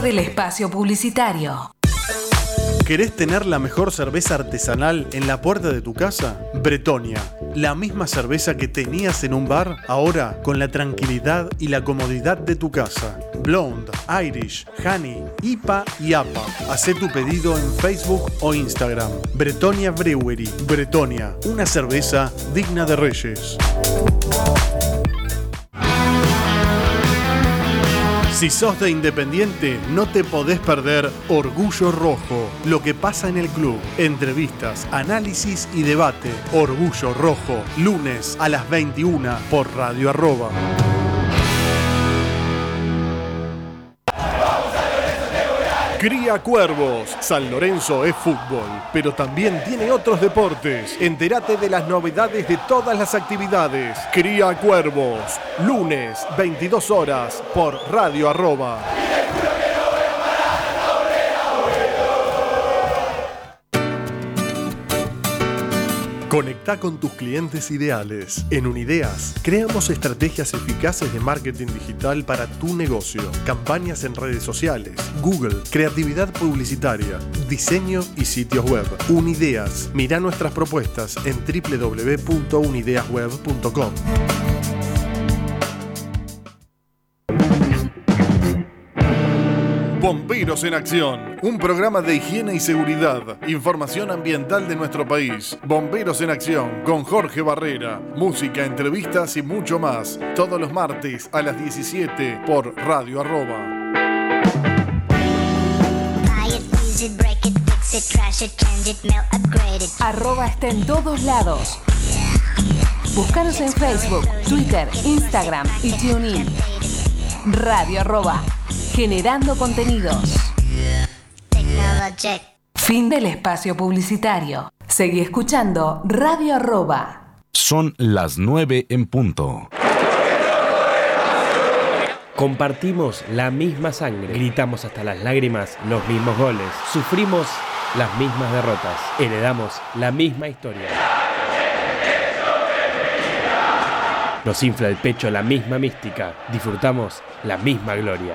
Del espacio publicitario. ¿Querés tener la mejor cerveza artesanal en la puerta de tu casa? Bretonia, la misma cerveza que tenías en un bar, ahora con la tranquilidad y la comodidad de tu casa. Blonde, Irish, Honey, IPA y APA. Haz tu pedido en Facebook o Instagram. Bretonia Brewery. Bretonia, una cerveza digna de reyes. Si sos de Independiente, no te podés perder Orgullo Rojo, lo que pasa en el club. Entrevistas, análisis y debate. Orgullo Rojo, lunes a las 21 por Radio Arroba. Cría Cuervos. San Lorenzo es fútbol, pero también tiene otros deportes. Entérate de las novedades de todas las actividades. Cría Cuervos. Lunes, 22 horas, por Radio Arroba. Conecta con tus clientes ideales. En Unideas, creamos estrategias eficaces de marketing digital para tu negocio, campañas en redes sociales, Google, creatividad publicitaria, diseño y sitios web. Unideas, mira nuestras propuestas en www.unideasweb.com. Bomberos en Acción, un programa de higiene y seguridad, información ambiental de nuestro país. Bomberos en Acción con Jorge Barrera, música, entrevistas y mucho más. Todos los martes a las 17 por Radio Arroba. Arroba está en todos lados. Búscanos en Facebook, Twitter, Instagram y TuneIn. Radio Arroba generando contenidos. Fin del espacio publicitario. Seguí escuchando Radio Arroba. Son las 9 en punto. Compartimos la misma sangre, gritamos hasta las lágrimas los mismos goles, sufrimos las mismas derrotas, heredamos la misma historia. Nos infla el pecho la misma mística, disfrutamos la misma gloria.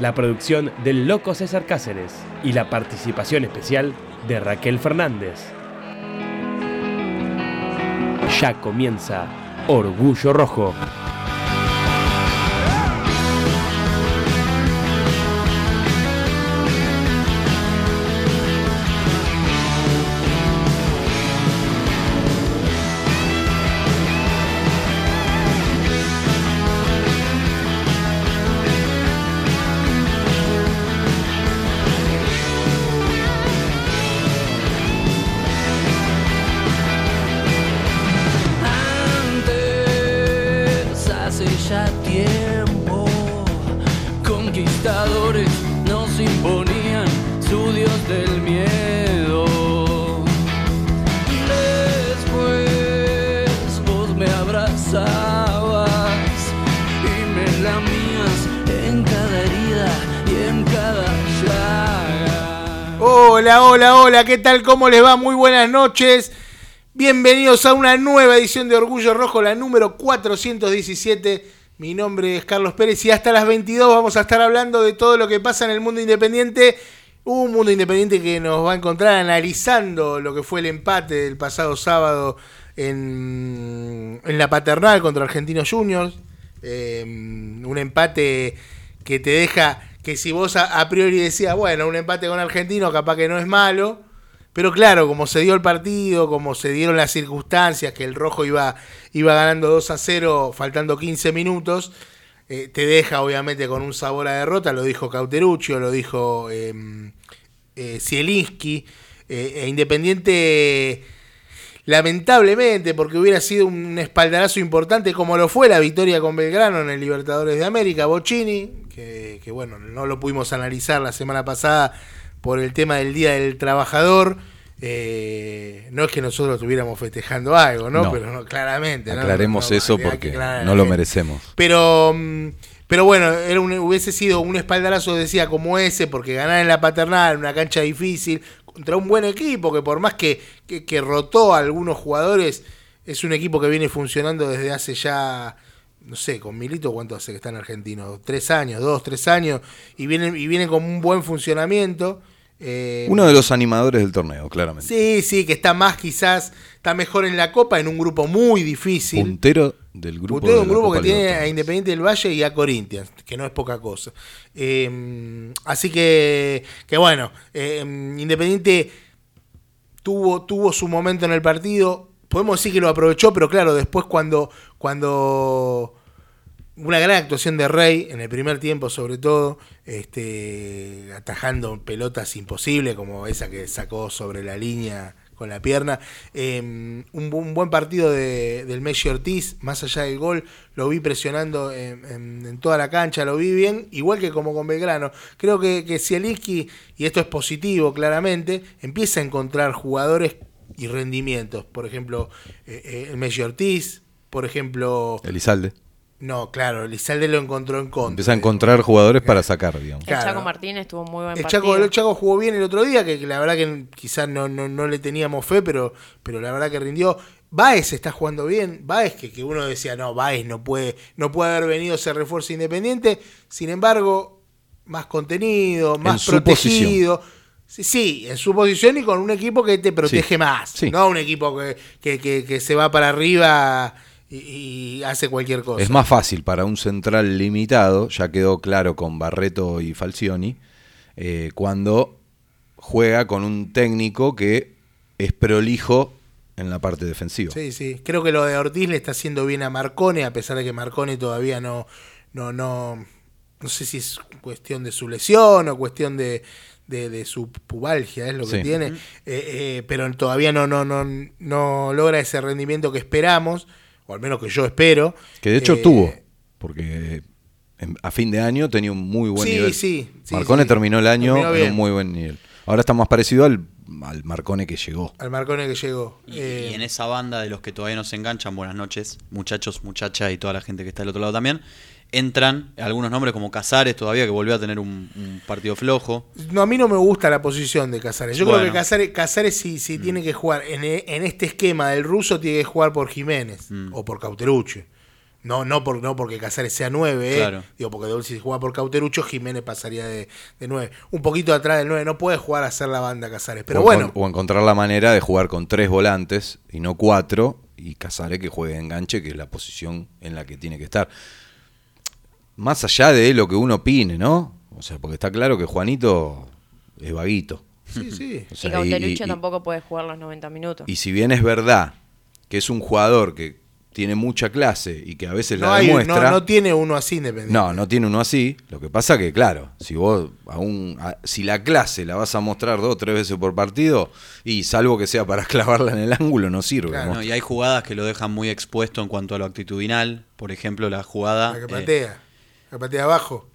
La producción del Loco César Cáceres y la participación especial de Raquel Fernández. Ya comienza Orgullo Rojo. Hola, ¿qué tal? ¿Cómo les va? Muy buenas noches. Bienvenidos a una nueva edición de Orgullo Rojo, la número 417. Mi nombre es Carlos Pérez y hasta las 22 vamos a estar hablando de todo lo que pasa en el mundo independiente. Un mundo independiente que nos va a encontrar analizando lo que fue el empate del pasado sábado en, la paternal contra Argentinos Juniors. Eh, un empate que te deja que si vos a, priori decías, bueno, un empate con Argentino capaz que no es malo, pero claro, como se dio el partido, como se dieron las circunstancias, que el rojo iba, iba ganando 2 a 0 faltando 15 minutos, eh, te deja obviamente con un sabor a derrota, lo dijo Cauteruccio, lo dijo em, eh, Zielinski, eh, e Independiente lamentablemente, porque hubiera sido un espaldarazo importante como lo fue la victoria con Belgrano en el Libertadores de América, Bocini, que, que, bueno, no lo pudimos analizar la semana pasada por el tema del Día del Trabajador. Eh, no es que nosotros estuviéramos festejando algo, ¿no? No. Pero no, claramente. ¿no? Aclaremos No, eso porque no lo merecemos. Pero, mm, pero bueno, era un- hubiese sido un espaldarazo, decía, como ese, porque ganar en la paternal, una cancha difícil, contra un buen equipo, que por más que, que, que rotó a algunos jugadores, es un equipo que viene funcionando desde hace ya, no sé, con Milito, ¿cuánto hace que está en Argentino? Tres años, dos, tres años, y viene, y viene con un buen funcionamiento. Eh, Uno de los animadores del torneo, claramente. Sí, sí, que está más quizás, está mejor en la Copa, en un grupo muy difícil. Puntero del grupo. Puntero de un grupo que tiene a. Independiente del Valle y a Corinthians, que no es poca cosa. Eh, así que, que bueno, eh, Independiente tuvo, tuvo su momento en el partido. Podemos decir que lo aprovechó, pero claro, después cuando, cuando una gran actuación de Rey en el primer tiempo, sobre todo, este, atajando pelotas imposibles, como esa que sacó sobre la línea con la pierna. Eh, un, bu- un buen partido de, del Messi Ortiz, más allá del gol, lo vi presionando en toda la cancha, lo vi bien, igual que como con Belgrano. Creo que, que Zielinski, y esto es positivo claramente, empieza a encontrar jugadores y rendimientos. Por ejemplo, eh, eh, el Messi Ortiz, por ejemplo... Elizalde. No, claro, Elizalde lo encontró en contra. Empieza a encontrar jugadores para sacar, digamos. El Chaco Martínez tuvo muy buen El partido. Chaco, el Chaco jugó bien el otro día, que, que la verdad que quizás no, no, no le teníamos fe, pero, pero la verdad que rindió. Baez está jugando bien. Baez, que, que uno decía, no, Baez no puede, no puede haber venido ese refuerzo independiente. Sin embargo, más contenido, más su protegido. Sí, sí, en su posición y con un equipo que te protege Sí, más. sí. No un equipo que, que, que- que se va para arriba y, y hace cualquier cosa. Es más fácil para un central limitado, ya quedó claro con Barreto y Falcioni, eh, cuando juega con un técnico que es prolijo en la parte defensiva. Sí, sí. Creo que lo de Ortiz le está haciendo bien a Marcone, a pesar de que Marcone todavía no, no, no, no sé si es cuestión de su lesión o cuestión de, de, de su pubalgia, es lo que Sí. tiene. Eh, eh, pero todavía no, no, no, no logra ese rendimiento que esperamos, o al menos que yo espero. Que de hecho Eh, tuvo, porque a fin de año tenía un muy buen Sí, nivel. sí, sí, Marcone sí. terminó el año Terminó en un muy buen nivel. Ahora está más parecido al, al Marcone que llegó. Al Marcone que llegó. Y, Eh, y en esa banda de los que todavía no se enganchan, buenas noches, muchachos, muchachas y toda la gente que está del otro lado también, entran algunos nombres como Casares todavía, que volvió a tener un, un partido flojo. No, a mí no me gusta la posición de Casares. Yo creo que Casares, Casares si, si tiene que jugar en, e- en este esquema del ruso, tiene que jugar por Jiménez Mm. o por Cauterucho. No, no, por, no porque Casares sea 9, Claro. digo, porque si juega por Cauterucho, Jiménez pasaría de, de 9. Un poquito atrás del 9, no puede jugar a hacer la banda Casares. Pero o, bueno, o encontrar la manera de jugar con tres volantes y no cuatro, y Casare que juegue enganche, que es la posición en la que tiene que estar. Más allá de lo que uno opine, ¿no? O sea, porque está claro que Juanito es vaguito. sí, sí. O Y sea, y- y- tampoco puede jugar los 90 minutos. Y si bien es verdad que es un jugador que tiene mucha clase y que a veces No, la hay- demuestra. no, no tiene uno así independiente. No, no tiene uno así. Lo que pasa que, claro, si vos aún, a- si la clase la vas a mostrar dos o tres veces por partido, y salvo que sea para clavarla en el ángulo, no sirve. Claro, ¿no? ¿no? Y hay jugadas que lo dejan muy expuesto en cuanto a lo actitudinal. Por ejemplo, la jugada. La que eh, patea. La que patea abajo.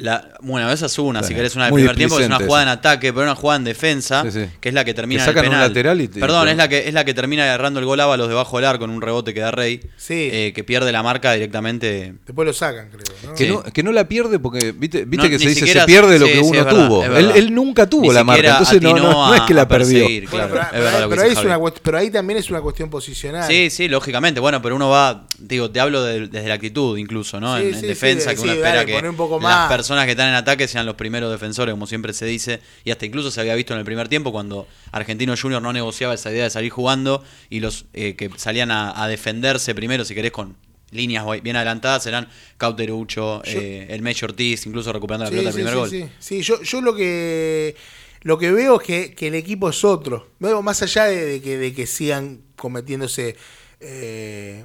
La- bueno, esa es una, Sí, si querés una del muy primer tiempo, es una jugada en ataque, pero una jugada en defensa, Sí, sí. que es la que termina Que sacan en el un lateral y te- Perdón, es la que es la que termina agarrando el gol Ábalos debajo del arco en un rebote que da Rey, Sí. eh, que pierde la marca directamente. Después lo sacan, creo. ¿no? Que, Sí. no, que no la pierde porque, viste, viste No, que se dice, siquiera- se pierde lo sí, que sí, uno verdad, tuvo. Él, nunca tuvo Ni la marca, entonces no, no- atinó no es que a- la a perdió. pero, que ahí es una Javi. cuest- pero ahí también es una cuestión posicional. Sí, sí, lógicamente. Bueno, pero uno va, digo, te hablo de- desde la actitud incluso, ¿no? En, defensa, de- que uno espera que poné un poco las más. Personas que están en ataque sean los primeros defensores, como siempre se dice. Y hasta incluso se había visto en el primer tiempo cuando Argentino Junior no negociaba esa idea de salir jugando y los eh, que salían a, a defenderse primero, si querés, con líneas bien adelantadas, eran Cauterucho, eh, el Messi Ortiz, incluso recuperando la Sí, pelota del sí, primer sí, gol. sí. Sí, yo, yo lo que lo que veo es que, que el equipo es otro. Veo más allá de, de que, de que sigan cometiéndose, eh,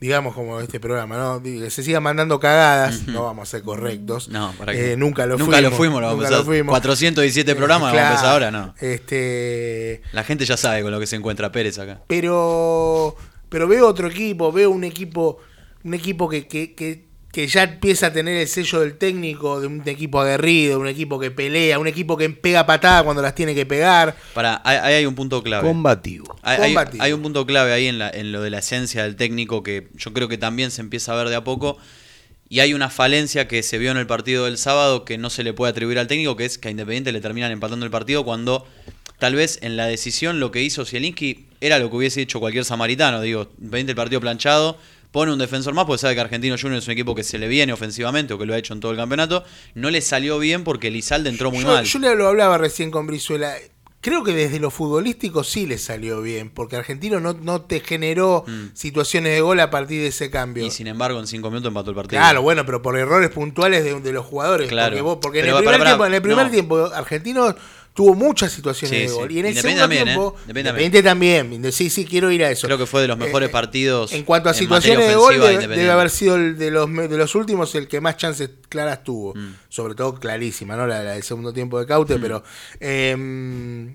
digamos como este programa, ¿no? Que se sigan mandando cagadas, no vamos a ser correctos. No, para que Eh, nunca lo nunca fuimos. lo fuimos, lo vamos nunca a lo fuimos. 417 programas, vamos a empezar ahora, no. Este, La gente ya sabe con lo que se encuentra Pérez acá. pero pero veo otro equipo, veo un equipo un equipo que, que, que que ya empieza a tener el sello del técnico de un equipo aguerrido, un equipo que pelea, un equipo que pega patada cuando las tiene que pegar. Para, ahí hay un punto clave. Combativo. Hay, hay- Combativo. hay un punto clave ahí en, la- en lo de la esencia del técnico que yo creo que también se empieza a ver de a poco. Y hay una falencia que se vio en el partido del sábado que no se le puede atribuir al técnico, que es que a Independiente le terminan empatando el partido cuando tal vez en la decisión lo que hizo Zielinski era lo que hubiese hecho cualquier samaritano. Digo, Independiente el partido planchado, pone un defensor más, porque sabe que Argentino Junior es un equipo que se le viene ofensivamente o que lo ha hecho en todo el campeonato. No le salió bien porque Lizalde entró muy yo, mal. yo le lo hablaba recién con Brizuela. Creo que desde lo futbolístico sí le salió bien, porque Argentino no, no te generó situaciones de gol a partir de ese cambio. Mm. Y sin embargo, en cinco minutos empató el partido. Claro, bueno, pero por errores puntuales de, de los jugadores. Claro. Porque, vos- porque en, el primer, tiempo, en el primer no. tiempo, Argentino tuvo muchas situaciones Sí, de sí. gol. Y en el segundo también, tiempo, ¿eh? También. Sí, sí, quiero ir a eso. Creo que fue de los mejores Eh, partidos. En cuanto a en situaciones de gol, debe, haber sido el de los, de los últimos el que más chances claras tuvo. Mm. Sobre todo clarísima, ¿no? La, la del segundo tiempo de Caute, pero. eh,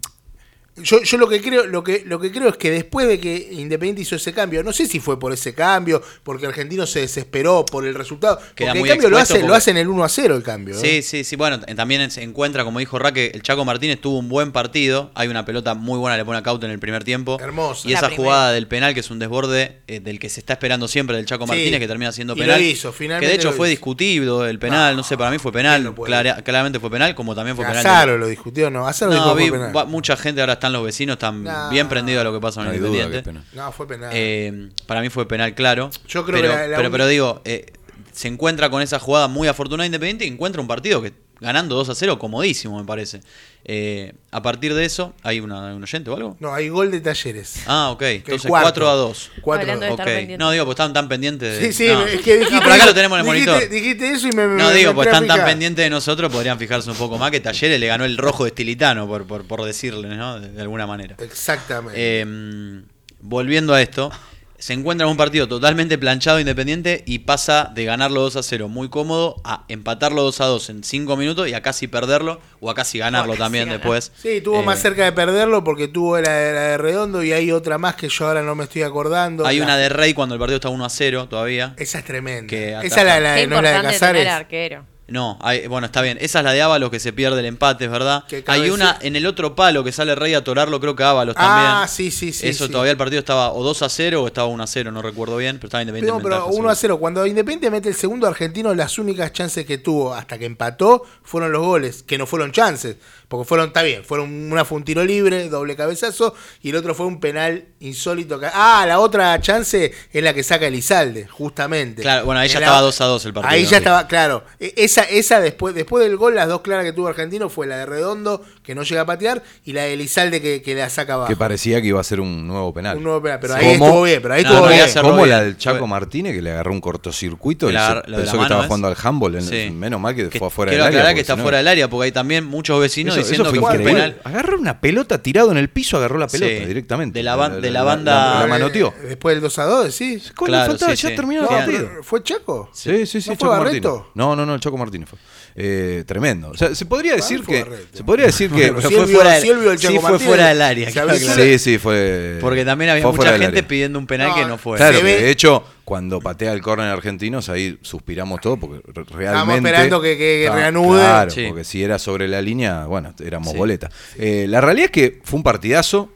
yo, yo lo que creo, lo que, lo que creo es que después de que Independiente hizo ese cambio, no sé si fue por ese cambio, porque Argentino se desesperó por el resultado. Queda porque el cambio lo expuesto hace, lo porque- hace en el 1 a 0 el cambio. ¿eh? Sí, sí, sí. Bueno, también se encuentra, como dijo Raque, el Chaco Martínez tuvo un buen partido. Hay una pelota muy buena, le pone a Cauta en el primer tiempo. Hermosa. Y La esa primera. jugada del penal, que es un desborde eh, del que se está esperando siempre del Chaco Sí. Martínez, que termina siendo Y penal. lo hizo, finalmente que de hecho lo fue hizo. discutido el penal, no, sé, para mí fue penal. ¿Quién lo puede clara- claramente fue penal, como también fue penal. Azaro lo discutió, no. Azaro dijo No, que vi, fue penal. va- mucha gente ahora están los vecinos, están bien prendidos a lo que pasa en No el Independiente. No, fue penal. Eh, para mí fue penal claro. Yo creo pero, que la- la pero digo, eh, se encuentra con esa jugada muy afortunada Independiente y encuentra un partido que ganando 2 a 0, comodísimo, me parece. Eh, a partir de eso, ¿hay una, un oyente o algo? No, hay gol de talleres. Ah, ok. Entonces cuarto. 4 a 2. Cuatro Hablando de dos. estar Ok. pendiente. No, digo, pues estaban tan pendientes de. Sí, sí, no. es que dijiste. No, pero acá lo tenemos en el dijiste- monitor. Dijiste eso y me. No me digo, pues a están tan pendientes de nosotros, podrían fijarse un poco más que Talleres le ganó el rojo de Estilitano, por, por, por decirle, ¿no? De, de alguna manera. Exactamente. Eh, volviendo a esto, se encuentra en un partido totalmente planchado Independiente y pasa de ganarlo 2 a 0 muy cómodo a empatarlo 2 a 2 en 5 minutos y a casi perderlo o a casi ganarlo casi también ganar. después. sí, estuvo Eh, más cerca de perderlo porque tuvo la, de- la de Redondo y hay otra más que yo ahora no me estoy acordando. Hay La- una de Rey cuando el partido está 1 a 0 todavía. Esa es tremenda. que Esa es la, la no es la de Casares. tener arquero. No, hay- bueno, está bien. Esa es la de Ábalos que se pierde el empate, es verdad. Hay una en el otro palo que sale Rey a torarlo, creo que Ábalos Ah, también. sí, sí, sí. Eso sí. todavía el partido estaba o 2 a 0 o estaba 1 a 0, no recuerdo bien, pero estaba Independiente. No, pero ventaja, 1 seguro. a 0. Cuando Independiente mete el segundo argentino, las únicas chances que tuvo hasta que empató fueron los goles, que no fueron chances. Porque fueron, está bien, fueron una fue un tiro libre, doble cabezazo, y el otro fue un penal insólito. que- Ah, la otra chance es la que saca Elizalde, justamente. Claro, bueno, ahí ya estaba 2 a 2 el partido. Ahí ya Sí. estaba, claro. E- Esa, esa después, después del gol, las dos claras que tuvo Argentino fue la de Redondo, que no llega a patear, y la de Elizalde que, que la saca abajo. Que parecía que iba a ser un nuevo penal. Un nuevo penal, pero ahí ¿Cómo? estuvo bien, pero ahí No, estuvo no, bien. Como la del Chaco Martínez que le agarró un cortocircuito y La- se la pensó que estaba es- jugando al handball. en- Sí. Menos mal que, fue afuera quiero del área. aclarar porque que está fuera del área porque hay también muchos vecinos Eso, eso diciendo fue que fue un increíble. penal. Agarra una pelota tirado en el piso, agarró la pelota Sí. directamente. De la ban- de la banda- La, manoteó. Eh, Después del 2 a 2, sí. Claro, faltaba, sí, ya terminó el partido. ¿Fue Chaco? Sí, sí, sí, ¿No fue Chaco Martínez. Barreto? No, no, no, el Chaco Martínez fue. Eh, tremendo. O sea, se podría decir que. Se podría decir que. Bueno, fue fuera del- el sí fue Martínez, fuera del área, claro. Sí, sí, fue. Porque también había mucha gente pidiendo un penal No, que no fue. Claro, de hecho, cuando patea el córner argentinos, ahí suspiramos todo porque re- realmente. esperando que- que reanude. Claro, Sí. porque si era sobre la línea, bueno, éramos Sí. boleta. Eh, la realidad es que fue un partidazo.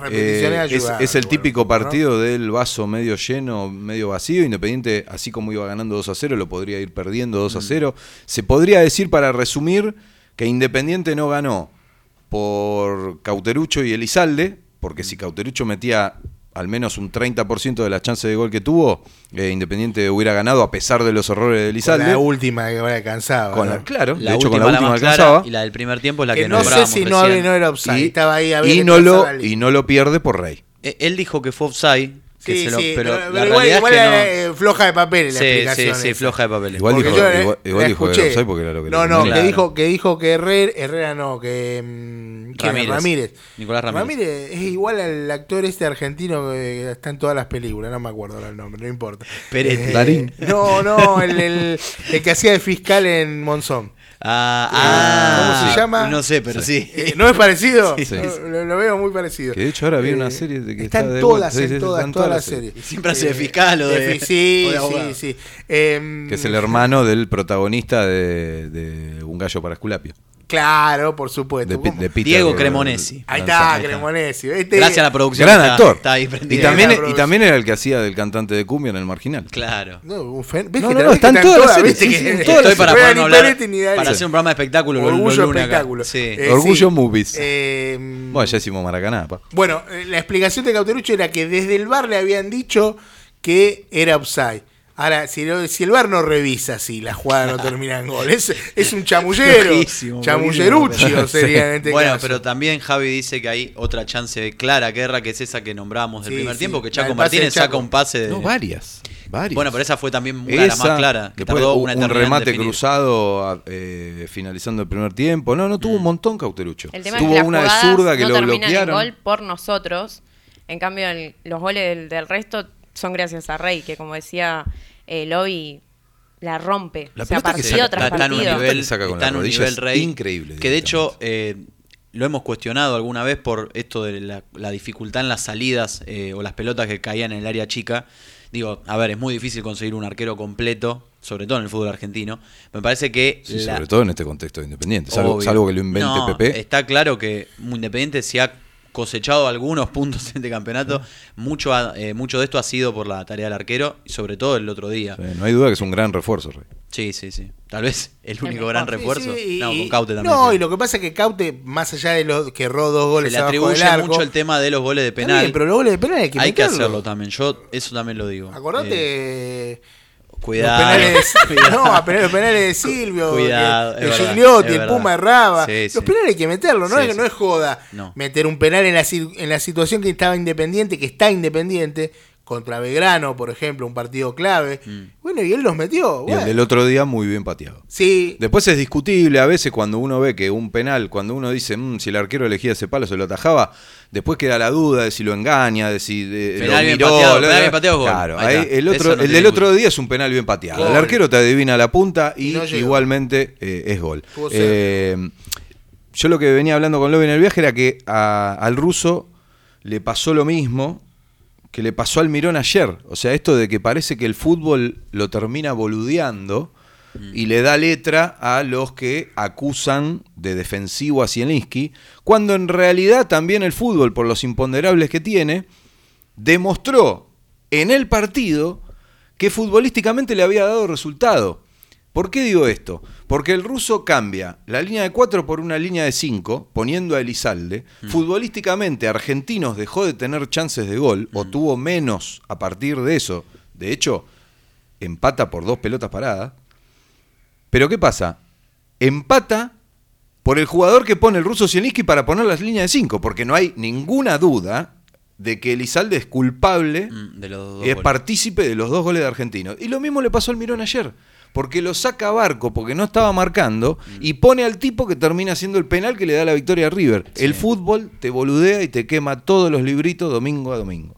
Las Eh, es, el bueno, típico ¿no? partido del vaso medio lleno, medio vacío. Independiente, así como iba ganando 2 a 0, lo podría ir perdiendo 2 a Mm. 0. Se podría decir, para resumir, que Independiente no ganó por Cauterucho y Elizalde, porque si Cauterucho metía al menos un 30% de las chances de gol que tuvo, eh, Independiente hubiera ganado a pesar de los errores de Con Elizalde. la última que ahora alcanzaba. Con claro, La de hecho con última la última más clara alcanzaba. y la del primer tiempo es la que, que no sé si no, era offside. Y, estaba ahí, había y que no lo, y no lo pierde por Rey. Eh, Él dijo que fue offside, que Sí, se lo- sí, pero, pero, la pero igual, realidad igual es que no. eh, floja de papel la Sí, sí, explicación. sí, floja de papel. Igual Porque dijo, yo la- igual, igual la dijo que escuché. era offside porque era lo que No, no, que dijo que dijo que Herrera, Herrera no, que mm. Ramírez. Ramírez. Nicolás Ramírez. es igual al actor este argentino que está en todas las películas, no me acuerdo ahora el nombre, no importa. Peretti. Darín. No, no, el, el- el que hacía de fiscal en Monzón. Ah, ah, ¿Cómo se llama? No sé, pero sí. ¿No es parecido? Sí, sí. Lo, lo veo muy parecido. Que de hecho ahora vi Eh, una serie de que está está en de todas. Sí, en todas, está en todas la, la serie. serie. Y siempre hace de fiscal o de- Sí, o de sí, sí. Em, Que es el hermano del protagonista de, de Un gallo para Esculapio. Claro, por supuesto. De, Pi- ¿Cómo? de Peter Diego Cremonesi. Ahí está. Cremonesi. Este- Gracias a la producción. Gran está- actor. Está ahí Y también, la y también era el que hacía del cantante de cumbia en el marginal. Claro. No, un fen- ¿Ves No, que no, no, están todas las ¿viste series, que- sí, las Estoy para ni hablar, para hacer un programa de espectáculo Orgullo espectáculo. Sí. Eh, Orgullo. Movies. Eh, Bueno, ya hicimos Maracaná, pa. Bueno, eh, la explicación de Cauterucho era que desde el bar le habían dicho que era offside. Ahora, si, lo- si el bar no revisa si la jugada no termina en gol, es, es un chamullero. Flojísimo. sería en este bueno, caso. pero también Javi dice que hay otra chance clara, Guerra, que es esa que nombramos del Sí, primer sí, tiempo, que Chaco Martínez Chaco. saca un pase de... No, varias. Varias. Bueno, pero esa fue también una de las más claras, que después tardó un- una un eternidad en remate cruzado a- eh, finalizando el primer tiempo. No, no tuvo un montón Cauterucho. El tema tuvo es que las una de zurda que no lo bloquearon. en gol por nosotros. En cambio, el- los goles del, del resto son gracias a Rey, que como decía eh, Lobby, la rompe. La o sea, pelota que partido saca- tras está, está en un nivel, que saca con está la en un nivel rey. increíble Que de hecho eh, lo hemos cuestionado alguna vez por esto de la, la dificultad en las salidas eh, o las pelotas que caían en el área chica. Digo, a ver, es muy difícil conseguir un arquero completo, sobre todo en el fútbol argentino. Me parece que Sí, la- sobre todo en este contexto de Independiente. Salvo que lo invente No, Pepe. Está claro que Independiente se ha cosechado algunos puntos en este campeonato. Mucho, ha- eh, mucho de esto ha sido por la tarea del arquero y sobre todo el otro día. Sí, no hay duda que es un gran refuerzo, Rey. Sí, sí, sí. Tal vez el único gran Sí, refuerzo. sí, no, y- con Caute también. No, sí. y lo que pasa es que Caute, más allá de los que erró dos Se goles le abajo atribuye del arco, mucho el tema de los goles de penal. bien, pero los goles de penal hay que hay que meterlo. hacerlo también. Yo eso también lo digo. Acordate. Eh, cuidado. Los penales, de, cuidado. no, a penales- los penales de Silvio, Cuidado, que- es de verdad, Gigliotti, el. Puma erraba. Sí, los sí. penales hay que meterlo, no, Sí, es, no es joda No. meter un penal en la, en la situación que estaba independiente, que está independiente, contra Belgrano, por ejemplo, un partido clave. Mm. Bueno, y él los metió. Y el del otro día muy bien pateado. Sí, Después es discutible a veces cuando uno ve que un penal, cuando uno dice "Mm, si el arquero elegía ese palo se lo atajaba, después queda la duda de si lo engaña, de si de, Penal lo bien miró, pateado, lo- penal bien pateado, gol. Claro, Ahí ahí está. el otro, no el del otro día es un penal bien pateado. Gol. El arquero te adivina la punta y, Y no llegó. igualmente eh, es gol. Eh, yo lo que venía hablando con Lovi en el viaje era que a- al ruso le pasó lo mismo que le pasó al Mirón ayer. O sea, esto de que parece que el fútbol lo termina boludeando y le da letra a los que acusan de defensivo a Zielinski, cuando en realidad también el fútbol, por los imponderables que tiene, demostró en el partido que futbolísticamente le había dado resultado. ¿Por qué digo esto? Porque el ruso cambia la línea de 4 por una línea de 5, poniendo a Elizalde. Futbolísticamente, Argentinos dejó de tener chances de gol, o tuvo menos a partir de eso. De hecho, empata por dos pelotas paradas. Pero ¿qué pasa? Empata por el jugador que pone el ruso Zielinski para poner las líneas de 5, porque no hay ninguna duda de que Elizalde es culpable Mm, de los dos y es goles. partícipe de los dos goles de Argentinos. Y lo mismo le pasó al Mirón ayer, porque lo saca a Barco porque no estaba marcando y pone al tipo que termina haciendo el penal que le da la victoria a River. El fútbol te boludea y te quema todos los libritos domingo a domingo.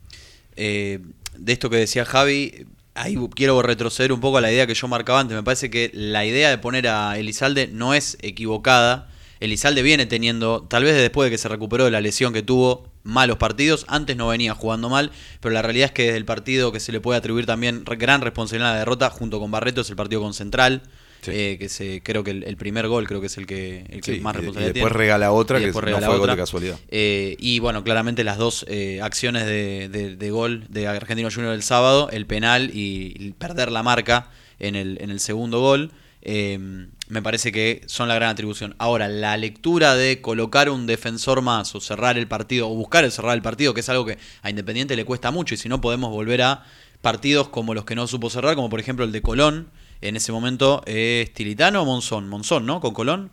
Eh, de esto que decía Javi, ahí quiero retroceder un poco a la idea que yo marcaba antes. Me parece que la idea de poner a Elizalde no es equivocada. Elizalde viene teniendo, tal vez después de que se recuperó de la lesión que tuvo, malos partidos. Antes no venía jugando mal, pero la realidad es que desde el partido que se le puede atribuir también gran responsabilidad en la derrota, junto con Barreto, es el partido con Central. Sí. eh, que se, creo que el, el primer gol creo que es el que, el que Sí, más y- y responsabilidad después tiene. regala otra Y que después no regala fue gol otra. de casualidad. Eh, y bueno, claramente las dos eh, acciones de, de- de gol de Argentino Junior el sábado, el penal y, y perder la marca en el, en el segundo gol, eh, me parece que son la gran atribución. Ahora, la lectura de colocar un defensor más o cerrar el partido o buscar el cerrar el partido, que es algo que a Independiente le cuesta mucho y si no podemos volver a partidos como los que no supo cerrar, como por ejemplo el de Colón. En ese momento es Tilitano o Monzón, Monzón, ¿no? Con Colón.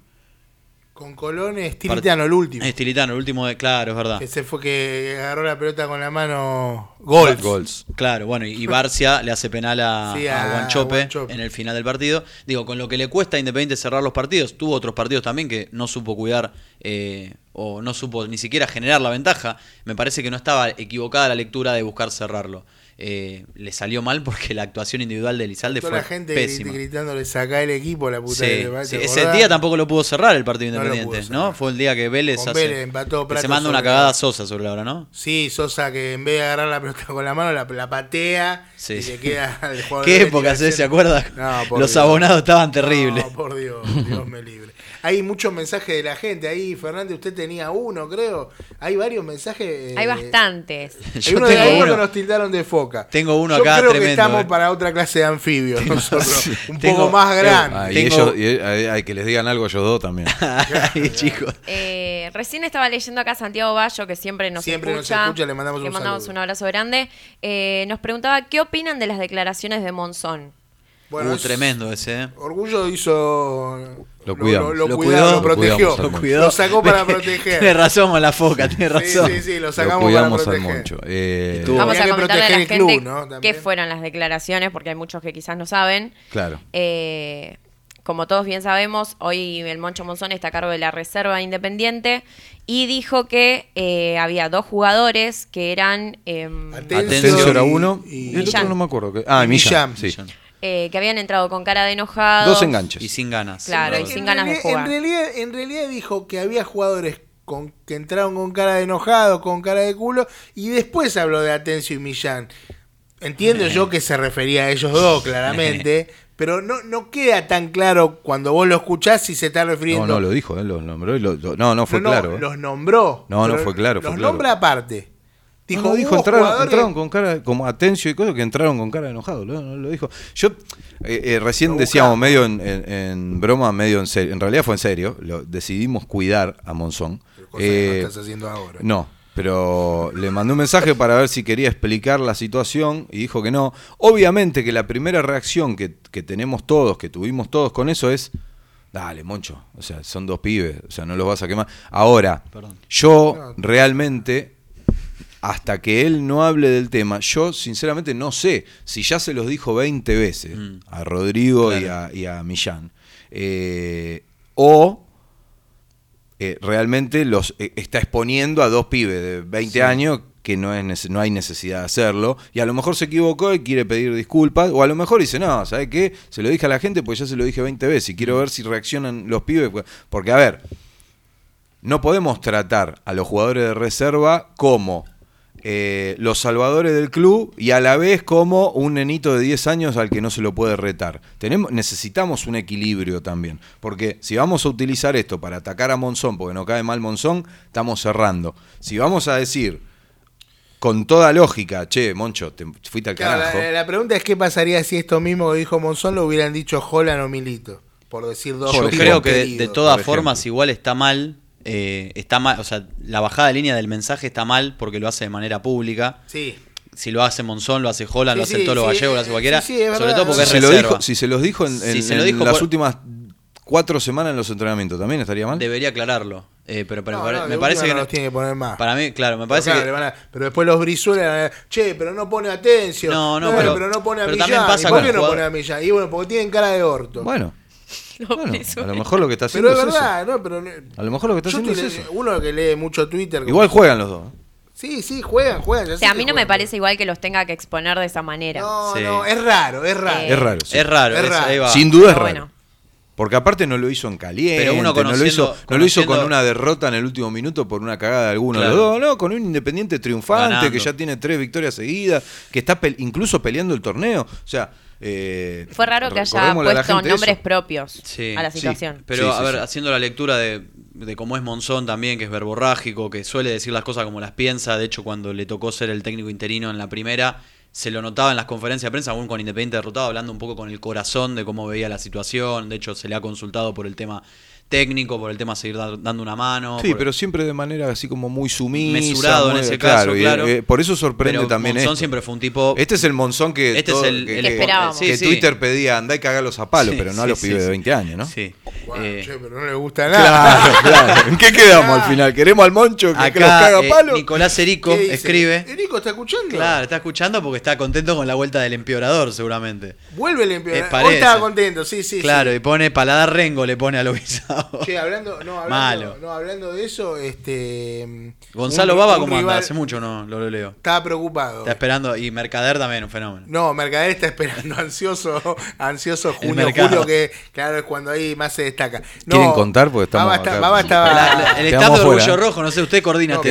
Con Colón es Tilitano el último. Es Tilitano, el último de, claro, es verdad. Ese fue que agarró la pelota con la mano. Gol. Gols. Claro, bueno, y y Barcia le hace penal a, Sí, a a Guanchope, Guanchope. en el final del partido. Digo, con lo que le cuesta a Independiente cerrar los partidos, tuvo otros partidos también que no supo cuidar eh, o no supo ni siquiera generar la ventaja. Me parece que no estaba equivocada la lectura de buscar cerrarlo. Eh, le salió mal porque la actuación individual de Elizalde Toda fue la gente pésima. grit- gritándole saca el equipo, la puta Sí, que le va, sí, ¿te ese día tampoco lo pudo cerrar el partido No independiente, ¿no? Fue el día que Vélez, hace- Vélez empató que se manda una cagada Sosa sobre la hora, ¿no? Sí, Sosa que en vez de agarrar la pelota con la mano, la, la patea Sí. y le queda al jugador. ¿Qué Vélez eh? ¿Se acuerda? No, por Los Dios. abonados estaban terribles. No, por Dios, Dios me libre. Hay muchos mensajes de la gente ahí, Fernández, usted tenía uno, creo. Hay varios mensajes. eh, Hay bastantes. Hay Yo uno de tengo ahí uno. que nos tildaron de foca. Tengo uno Yo acá creo que tremendo, estamos eh. para otra clase de anfibios nosotros. Un Tengo- poco más grande. Ah, y Tengo- ellos, y, eh, hay que les digan algo ellos dos también. Ay, chicos. Eh, recién estaba leyendo acá a Santiago Bayo, que siempre nos Siempre nos escucha. escucha, le mandamos un saludo. un abrazo grande. Eh, nos preguntaba qué opinan de las declaraciones de Monzón. Bueno, uh, es- tremendo ese, ¿eh? Orgullo hizo. Lo cuidamos. Lo, Lo cuidó, cuidó, lo lo protegió. cuidamos al Lo, Moncho. sacó para Tiene proteger. razón con la foca, tiene Sí, razón. sí, sí, lo Lo sacamos cuidamos para al proteger. Moncho. Eh, Vamos a que comentarle a la gente club, ¿no? También. qué fueron las declaraciones, porque hay muchos que quizás no saben. claro. Eh, como todos bien sabemos, hoy el Moncho Monzón está a cargo de la Reserva Independiente y dijo que eh, había dos jugadores que eran em, Atencio Atencio era y- uno. y- el otro no me acuerdo. que- Ah, Y Millán. Millán. Sí. Millán. Eh, que habían entrado con cara de enojados. Dos enganches. Y sin ganas. Claro, y En sin ganas de realidad- jugar. En realidad, en realidad dijo que había jugadores con, que entraron con cara de enojado, con cara de culo, y después habló de Atencio y Millán. Entiendo yo que se refería a ellos dos, claramente, pero no, no queda tan claro cuando vos lo escuchás si se está refiriendo. No, no, lo dijo, él lo nombró. y lo- lo- no, no fue No, no, claro. eh. Los nombró. No, no fue claro, fue Los claro. nombra aparte. Dijo, Dijo, no, dijo entraron, jugadores- entraron con cara, como Atencio y cosas que entraron con cara de enojado. Lo, lo dijo. Yo eh, eh, recién decíamos medio en, en- en broma, medio en serio. En realidad fue en serio. Lo, decidimos cuidar a Monzón. Cosa que Eh, no estás haciendo ahora. No, pero le mandé un mensaje para ver si quería explicar la situación y dijo que no. Obviamente que la primera reacción que, que tenemos todos, que tuvimos todos con eso es, dale, Moncho, o sea, son dos pibes, o sea, no los vas a quemar. Ahora, Perdón. yo realmente, hasta que él no hable del tema, yo sinceramente no sé si ya se los dijo 20 veces Mm. a Rodrigo y, a, y a Millán, eh, o eh, realmente los eh, está exponiendo a dos pibes de 20 años que no, es no hay necesidad de hacerlo, y a lo mejor se equivocó y quiere pedir disculpas, o a lo mejor dice, no, ¿sabes qué? Se lo dije a la gente pues ya se lo dije 20 veces y quiero ver si reaccionan los pibes, pues, porque a ver, no podemos tratar a los jugadores de reserva como eh, los salvadores del club y a la vez como un nenito de 10 años al que no se lo puede retar. Tenemos, necesitamos un equilibrio también, porque si vamos a utilizar esto para atacar a Monzón, porque no cae mal Monzón, estamos cerrando. Si vamos a decir con toda lógica, che, Moncho, te fuiste al Claro, carajo. la, la pregunta es qué pasaría si esto mismo que dijo Monzón lo hubieran dicho Holland o Milito, por decir dos Yo creo que de, de todas formas igual está mal. Eh, está mal, o sea, la bajada de línea del mensaje está mal porque lo hace de manera pública. Sí. Si lo hace Monzón, lo hace Holland, Sí, lo hace sí, Tolo sí, Gallego, lo hace cualquiera. sí, sí, es sobre verdad. todo porque si, es se lo dijo, si se los dijo en, Si en- lo en dijo las por- últimas cuatro semanas en los entrenamientos, ¿también estaría mal? Debería aclararlo. Eh, pero, pero No, me no, parece que. no los tiene que poner más. Para mí, claro, me Pero, parece claro, que. van a- pero después los brizuelas, che, pero no pone atención. No, no, Eh, pero- no pone a pero Millán. también pasa ¿Y ¿Por con qué no jugador- pone a Millán? Y bueno, porque tienen cara de orto. Bueno, Bueno, a lo mejor lo que está haciendo pero es es eso. verdad, ¿no? Pero, A lo mejor lo que está haciendo estoy es eso. Uno que lee mucho Twitter. Igual juegan los dos. Sí, sí, juegan, juegan. O sea, a mí no me parece igual que los tenga que exponer de esa manera. No, Sí. no, es raro, es raro. Eh, Es raro. sí. Es raro, Es es- raro. ahí va. Sin duda es raro. bueno. Porque aparte no lo hizo en caliente, Pero uno no, lo hizo, conociendo- no lo hizo con una derrota en el último minuto por una cagada de alguno de los dos, no, con un independiente triunfante Ganando. que ya tiene tres victorias seguidas, que está pe- incluso peleando el torneo. O sea, eh, Fue raro que haya puesto nombres eso. propios Sí, a la sí. situación. Pero, Sí, a ver, sí. haciendo la lectura de, de cómo es Monzón también, que es verborrágico, que suele decir las cosas como las piensa. De hecho, cuando le tocó ser el técnico interino en la primera, se lo notaba en las conferencias de prensa, aún con Independiente derrotado, hablando un poco con el corazón de cómo veía la situación. De hecho, se le ha consultado por el tema técnico, por el tema de seguir da- dando una mano. Sí, por- pero siempre de manera así como muy sumisa. Mesurado en ese caso, y, claro. eh, por eso sorprende Pero también Monzón esto. siempre fue un tipo. Este es el Monzón que, Este es todo- el- que, el que esperábamos. que Sí, sí. Twitter pedía andá y cagalos a palo, Sí, pero no a los sí, pibes de sí. 20 años, ¿no? Sí. Bueno, Eh, che, pero no le gusta nada. Claro, claro. ¿En qué quedamos al final? ¿Queremos al Moncho que, que los acá caga a eh, palo? Nicolás Erico escribe. Erico, ¿está escuchando? Claro, está escuchando porque está contento con la vuelta del empeorador, seguramente. Vuelve el Eh, empeorador. parece. Hoy estaba contento, sí, sí. claro, y pone paladar rengo, le pone a Luis preocupado. Che, hablando, no, hablando, Malo. no, hablando de eso, este. Gonzalo un- Baba, un ¿cómo anda? Hace mucho no, lo leo. Estaba preocupado. Está esperando. Y Mercader también, un fenómeno. No, Mercader está esperando ansioso, ansioso junio, julio, que claro es cuando ahí más se destaca. No, ¿Quieren contar? Porque estamos Baba, está- acá. Baba estaba. La- la- el staff de. Orgullo Rojo, no sé, usted coordina No, este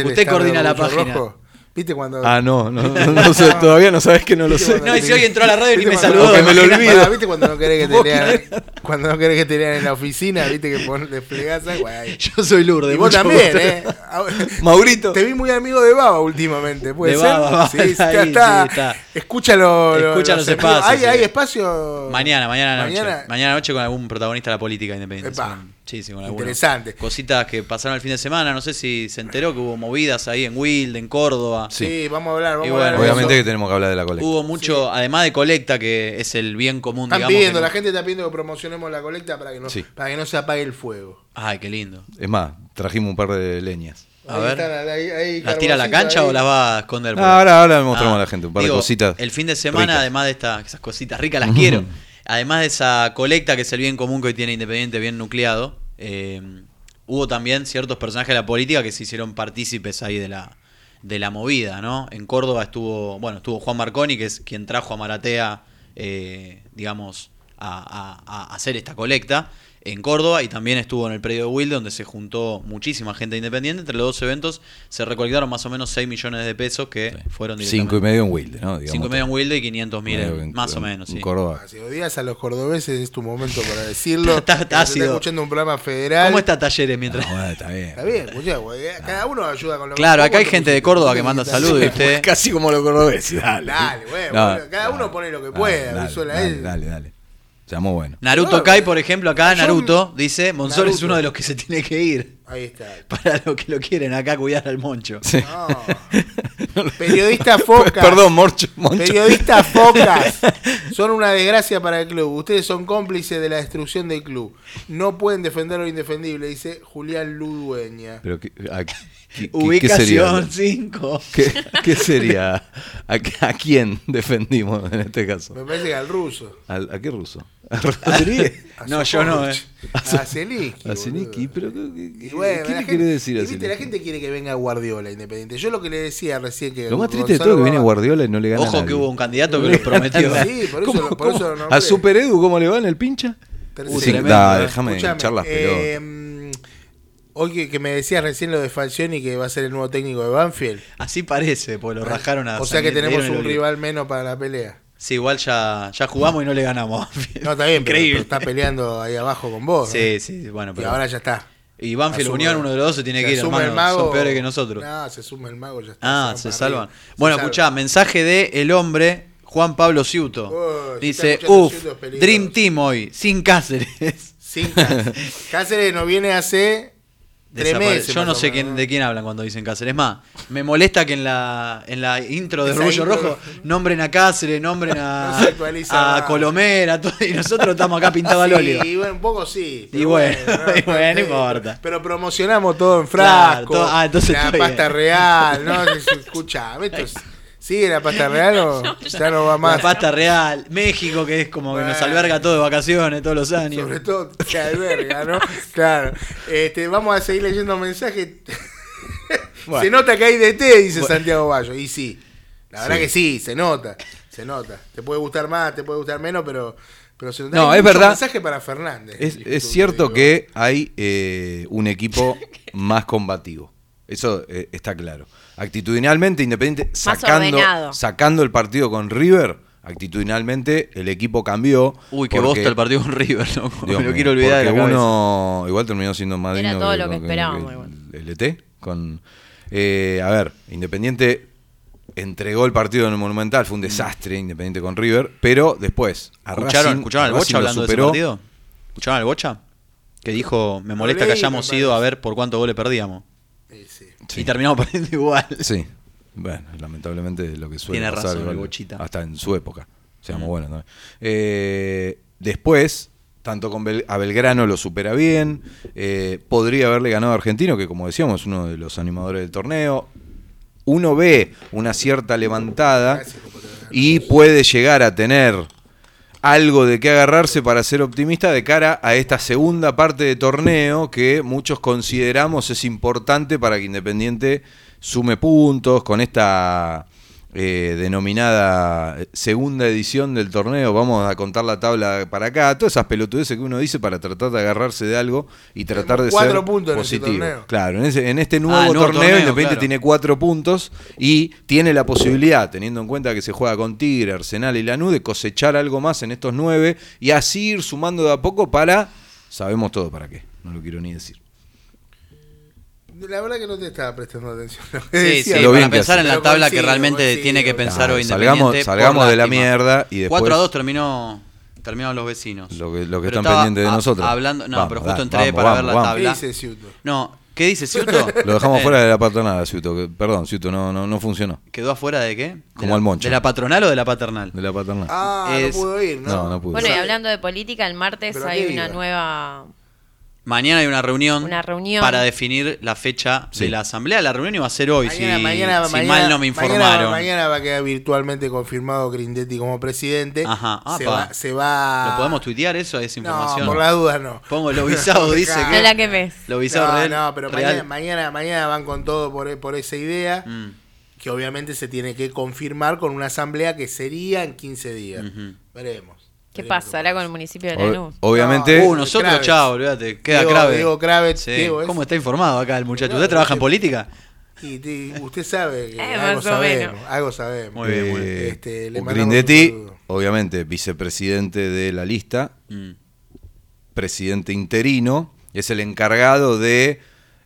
el Usted estado coordina la página. Rojo. ¿Viste cuando.? Ah, no, no, no, no sé, todavía no sabes que no lo ¿Viste sé. No, y si hoy entró a la radio y ni ¿Viste me saludó, que me lo olvido. Ah, ¿Viste cuando no querés que ¿Vos te lean? Cuando no querés que te lean en la oficina, viste que pon, desplegás algo ahí. Yo soy Lourdes. Y vos también, gusto. ¿eh? Maurito. Te vi muy amigo de Baba últimamente, ¿puede De ser? Baba, Baba sí, ahí, está. sí, está. Escúchalo. lo- Escucha los espacios, ¿Hay, sí. hay espacio? Mañana, mañana noche. Mañana- Mañana, noche con algún protagonista de la política independiente. Epa. Algunas Interesante. Cositas que pasaron el fin de semana. No sé si se enteró que hubo movidas ahí en Wilde, en Córdoba. Sí, vamos a hablar. Vamos Y a hablar Obviamente eso. que tenemos que hablar de la colecta. Hubo mucho, además de colecta, que es el bien común, Están digamos. pidiendo, la gente está pidiendo que promocionemos la colecta para que no, Sí. para que no se apague el fuego. Ay, qué lindo. Es más, trajimos un par de leñas. A Ahí ver. están, ahí- ahí, ¿Las tira a la cancha ahí. o las va a esconder? por Ah, ahora, ahora le mostramos a la gente un par de cositas El fin de semana, ricas. además de esta, esas cositas ricas, las quiero. Además de esa colecta que es el bien común que hoy tiene Independiente, bien nucleado, eh, hubo también ciertos personajes de la política que se hicieron partícipes ahí de la, de la movida, ¿no? En Córdoba estuvo, bueno, estuvo Juan Marconi, que es quien trajo a Maratea, eh, digamos, a, hacer esta colecta en Córdoba y también estuvo en el predio de Wilde donde se juntó muchísima gente independiente. Entre los dos eventos se recolectaron más o menos 6 millones de pesos que fueron Cinco y medio en Wilde, ¿no? Digamos 5 y medio en Wilde y 500 mil en- más o en- menos, en sí. Córdoba. Si odias a los cordobeses es tu momento para decirlo. Está- está escuchando un programa federal. ¿Cómo está Talleres mientras? Ah, bueno, está bien. Está bien, escuchá, güey, cada uno ayuda con lo que Claro, acá hay te gente de Córdoba que manda saludos y usted. Casi como los cordobeses, dale. Dale, güey, cada uno pone lo que pueda, Dale, dale, dale. Seamos buenos. Naruto Claro. Kai, por ejemplo, acá Yo- Naruto dice, Monzón es uno de los que se tiene que ir. Ahí está. Para los que lo quieren acá cuidar al moncho. Sí. No. Periodista Focas. Perdón, Morcho. Moncho. Periodistas Focas. Son una desgracia para el club. Ustedes son cómplices de la destrucción del club. No pueden defender lo indefendible, dice Julián Ludueña. Pero, ¿qué, a- qué- qué- qué Ubicación sería? 5. ¿Qué, qué sería? ¿A, a quién defendimos en este caso? Me parece que al ruso. ¿Al- ¿A, qué ruso? ¿A Rodríguez? A No, yo no, eh. A Zelensky, ¿A. ¿Pero qué, qué- bueno, le gente- quiere decir a viste, La gente quiere que venga Guardiola Independiente. Yo lo que le decía recién que. Lo más triste de Gonzalo todo es que viene Guardiola y no le gana a Ojo que hubo un candidato que lo prometió. Sí, por eso ¿Cómo- lo- por eso. ¿A Super Edu cómo le va en el pincha? Tercero. Sí, tremendo, da, déjame hinchar las pelotas. eh, hoy que, que me decías recién lo de Falcioni que va a ser el nuevo técnico de Banfield. Así parece, pues lo rajaron a o sea que tenemos un rival menos para la pelea. Sí, igual ya, ya jugamos y no le ganamos. No, está bien, pero, Increíble. pero está peleando ahí abajo con vos. ¿no? Sí, sí, bueno, Y pero. ahora ya está. Y Banfield Unión, uno de los dos se tiene que ir, hermano. el mago, Son peores que nosotros. No, se suma el mago, ya está. Ah, se salvan. arriba. Se Bueno, salvan. escuchá, mensaje de el hombre Juan Pablo Ciuto. Oh, Dice, uff, Ciuto es peligroso". Dream Team hoy, sin Cáceres. Sin Cáceres. Cáceres no viene hace meses. Yo no sé quién, de quién hablan cuando dicen Cáceres. Es más, me molesta que en la, en la intro de Orgullo Rojo nombren a Cáceres, nombren No a, actualiza a. Colomera, todo, y nosotros estamos acá pintados al óleo. Sí, bueno, un poco sí. Y pero bueno, y no, bueno, no importa. Pero promocionamos todo en Claro, frasco. todo- ah, entonces la pasta bien. real, ¿no? Escucha, esto es- ¿sigue la pasta real o ya no va La más? pasta real, México, que es como que nos alberga todo de vacaciones todos los años. Sobre todo que alberga, ¿no? Claro. Este, vamos a seguir leyendo mensajes. Bueno. Se nota que hay DT, dice Bueno. Santiago Bayo. Y sí, la verdad Sí. que sí, se nota. Se nota. Te puede gustar más, te puede gustar menos, pero, pero se nota. No, Hay es verdad. mensaje para Fernández. Es, es cierto que hay eh, un equipo más combativo. Eso eh, está claro. Actitudinalmente, Independiente, sacando, ordenado. sacando el partido con River, actitudinalmente el equipo cambió. Uy, qué porque- bosta el partido con River, loco. Dios Me lo mío, quiero olvidar de la uno igual terminó siendo más Era digno todo lo que con- esperábamos, igual. el LT con eh, a ver Independiente entregó el partido en el Monumental fue un desastre Independiente con River pero después a ¿Escucharon, Racing- ¿escucharon al Bocha hablando de ese superó. partido? ¿Escucharon al Bocha? Que dijo, me molesta que hayamos ido a ver por cuánto goles perdíamos. Sí, sí. Sí. Y terminamos perdiendo igual. Sí. Bueno, lamentablemente es lo que suele Tiene pasar, razón, igual, el Bochita. Hasta en su época. Seamos Mm. buenos. ¿no? Eh, después, tanto con Bel- a Belgrano lo supera bien. eh, podría haberle ganado a Argentino, que como decíamos, es uno de los animadores del torneo. Uno ve una cierta levantada y puede llegar a tener algo de qué agarrarse para ser optimista de cara a esta segunda parte de torneo que muchos consideramos es importante para que Independiente sume puntos con esta eh, denominada segunda edición del torneo. Vamos a contar la tabla para acá. Todas esas pelotudeces que uno dice para tratar de agarrarse de algo y tratar de cuatro ser puntos en ese positivo. torneo. Claro, en, ese- en este nuevo, Ah, nuevo torneo, torneo, Independiente claro. tiene cuatro puntos y tiene la posibilidad, teniendo en cuenta que se juega con Tigre, Arsenal y Lanús, de cosechar algo más en estos nueve y así ir sumando de a poco para. Sabemos todo para qué, no lo quiero ni decir. La verdad que no te estaba prestando atención. lo que Sí, decía. sí, Lo bien para que pensar hace. en la tabla que coincido, realmente coincido. tiene que pensar Claro, hoy salgamos- Independiente. por salgamos de la mierda y después- 4 a 2 terminó, terminaron los vecinos. Lo que, lo que Pero están pendientes de nosotros. Hablando, no, Vamos, pero justo entré vamos, para vamos, ver la vamos. ¿Qué tabla. dice Ciuto? No, ¿qué dice Ciuto? Lo dejamos Eh, fuera de la patronal, Ciuto. que- Perdón, Ciuto, no, no, no funcionó. ¿Quedó afuera de qué? Como al Moncho. ¿De la patronal o de la paternal? De la patronal. Ah, Es- no pudo ir, ¿no? No, no pudo. Bueno, y hablando de política, el martes ¿Pero a hay una nueva... Mañana hay una reunión, Una reunión. para definir la fecha Sí. de la asamblea. La reunión iba a ser hoy, Mañana, si, mañana, si mañana- mal no me informaron. Mañana, va a quedar virtualmente confirmado Grindetti como presidente. Ajá, se, va, se va. ¿Lo podemos tuitear eso? ¿Es información? No, por la duda no. Pongo lo visado, dice que... No la que ves. Lo visado No, real. no, pero real. mañana, mañana, mañana van con todo por, por esa idea. Mm. Que obviamente se tiene que confirmar con una asamblea que sería en 15 días. Veremos. ¿Qué Veremos pasará con el municipio de Lanús? obviamente. No, Uh, nosotros, chao, olvídate. Queda Diego- grave. Diego Kravetz, Sí. Diego, ¿es? ¿Cómo está informado acá el muchacho? ¿Usted trabaja en política? Y, y usted sabe que Eh, algo sabemos. Algo sabemos. Muy bien, muy bien. Este, le Grindetti, obviamente, vicepresidente de la lista, Mm. presidente interino, es el encargado de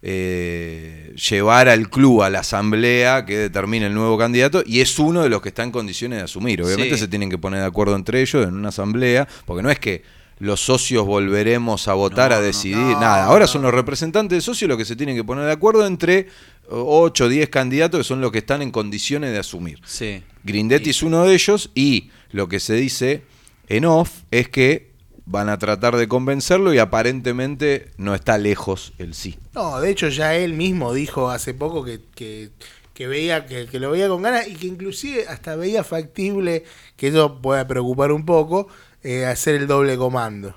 eh, llevar al club a la asamblea que determine el nuevo candidato y es uno de los que está en condiciones de asumir. Obviamente Sí. se tienen que poner de acuerdo entre ellos en una asamblea, porque no es que los socios volveremos a votar No, a decidir, no. nada. Ahora son los representantes de socios los que se tienen que poner de acuerdo entre 8 o 10 candidatos que son los que están en condiciones de asumir. Sí. Grindetti es uno de ellos y lo que se dice en off es que van a tratar de convencerlo y aparentemente no está lejos el sí. No, de hecho ya él mismo dijo hace poco que, que, que veía que, que lo veía con ganas y que inclusive hasta veía factible que eso pueda preocupar un poco eh, hacer el doble comando.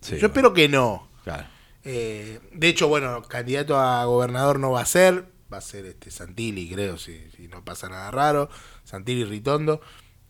Sí, Yo bueno. espero que no. Claro. Eh, de hecho, bueno, candidato a gobernador no va a ser, va a ser este Santilli, creo, si, si no pasa nada raro, Santilli Ritondo.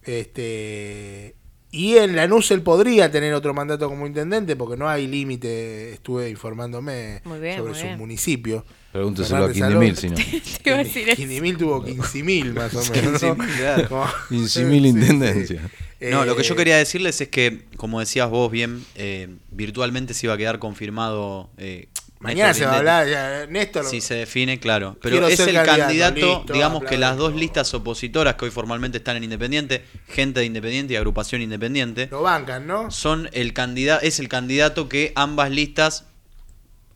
Este y en Lanús él podría tener otro mandato como intendente porque no hay límite, estuve informándome Muy bien, sobre muy su bien. municipio. Pregúnteselo a Fernández Quindimil, Salón. si no. Te iba a decir eso. 15.000 tuvo 15.000 más o menos. ¿no? 15.000, claro. Como- 15.000 Sí, intendencias. sí. No, lo que Eh, yo quería decirles es que, como decías vos bien, eh, virtualmente se iba a quedar confirmado. eh, Mañana Néstor se va a hablar, ya, Néstor. Si se define, claro. Pero es el candidato, candidato, listo, digamos que las dos listas opositoras que hoy formalmente están en Independiente, gente de Independiente y agrupación Independiente, Lo bancan, ¿no? son el candidato, es el candidato que ambas listas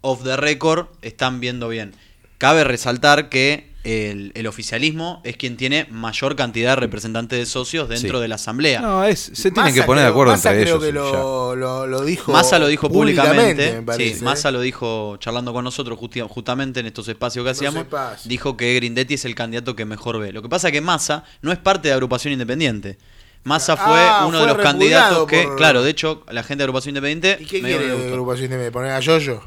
off the record están viendo bien. Cabe resaltar que el, el oficialismo es quien tiene mayor cantidad de representantes de socios dentro Sí. de la asamblea. No, es, se tienen Massa que poner de acuerdo Massa entre creo ellos. que lo, lo, lo dijo Massa lo dijo públicamente, me parece, sí, Massa ¿eh? lo dijo charlando con nosotros justi- justamente en estos espacios que hacíamos, espacios. dijo que Grindetti es el candidato que mejor ve. Lo que pasa es que Massa no es parte de agrupación independiente. Massa fue Ah, uno fue de los candidatos que, por- claro, de hecho, la gente de agrupación independiente ¿Y qué quiere de agrupación de poner a Yoyo?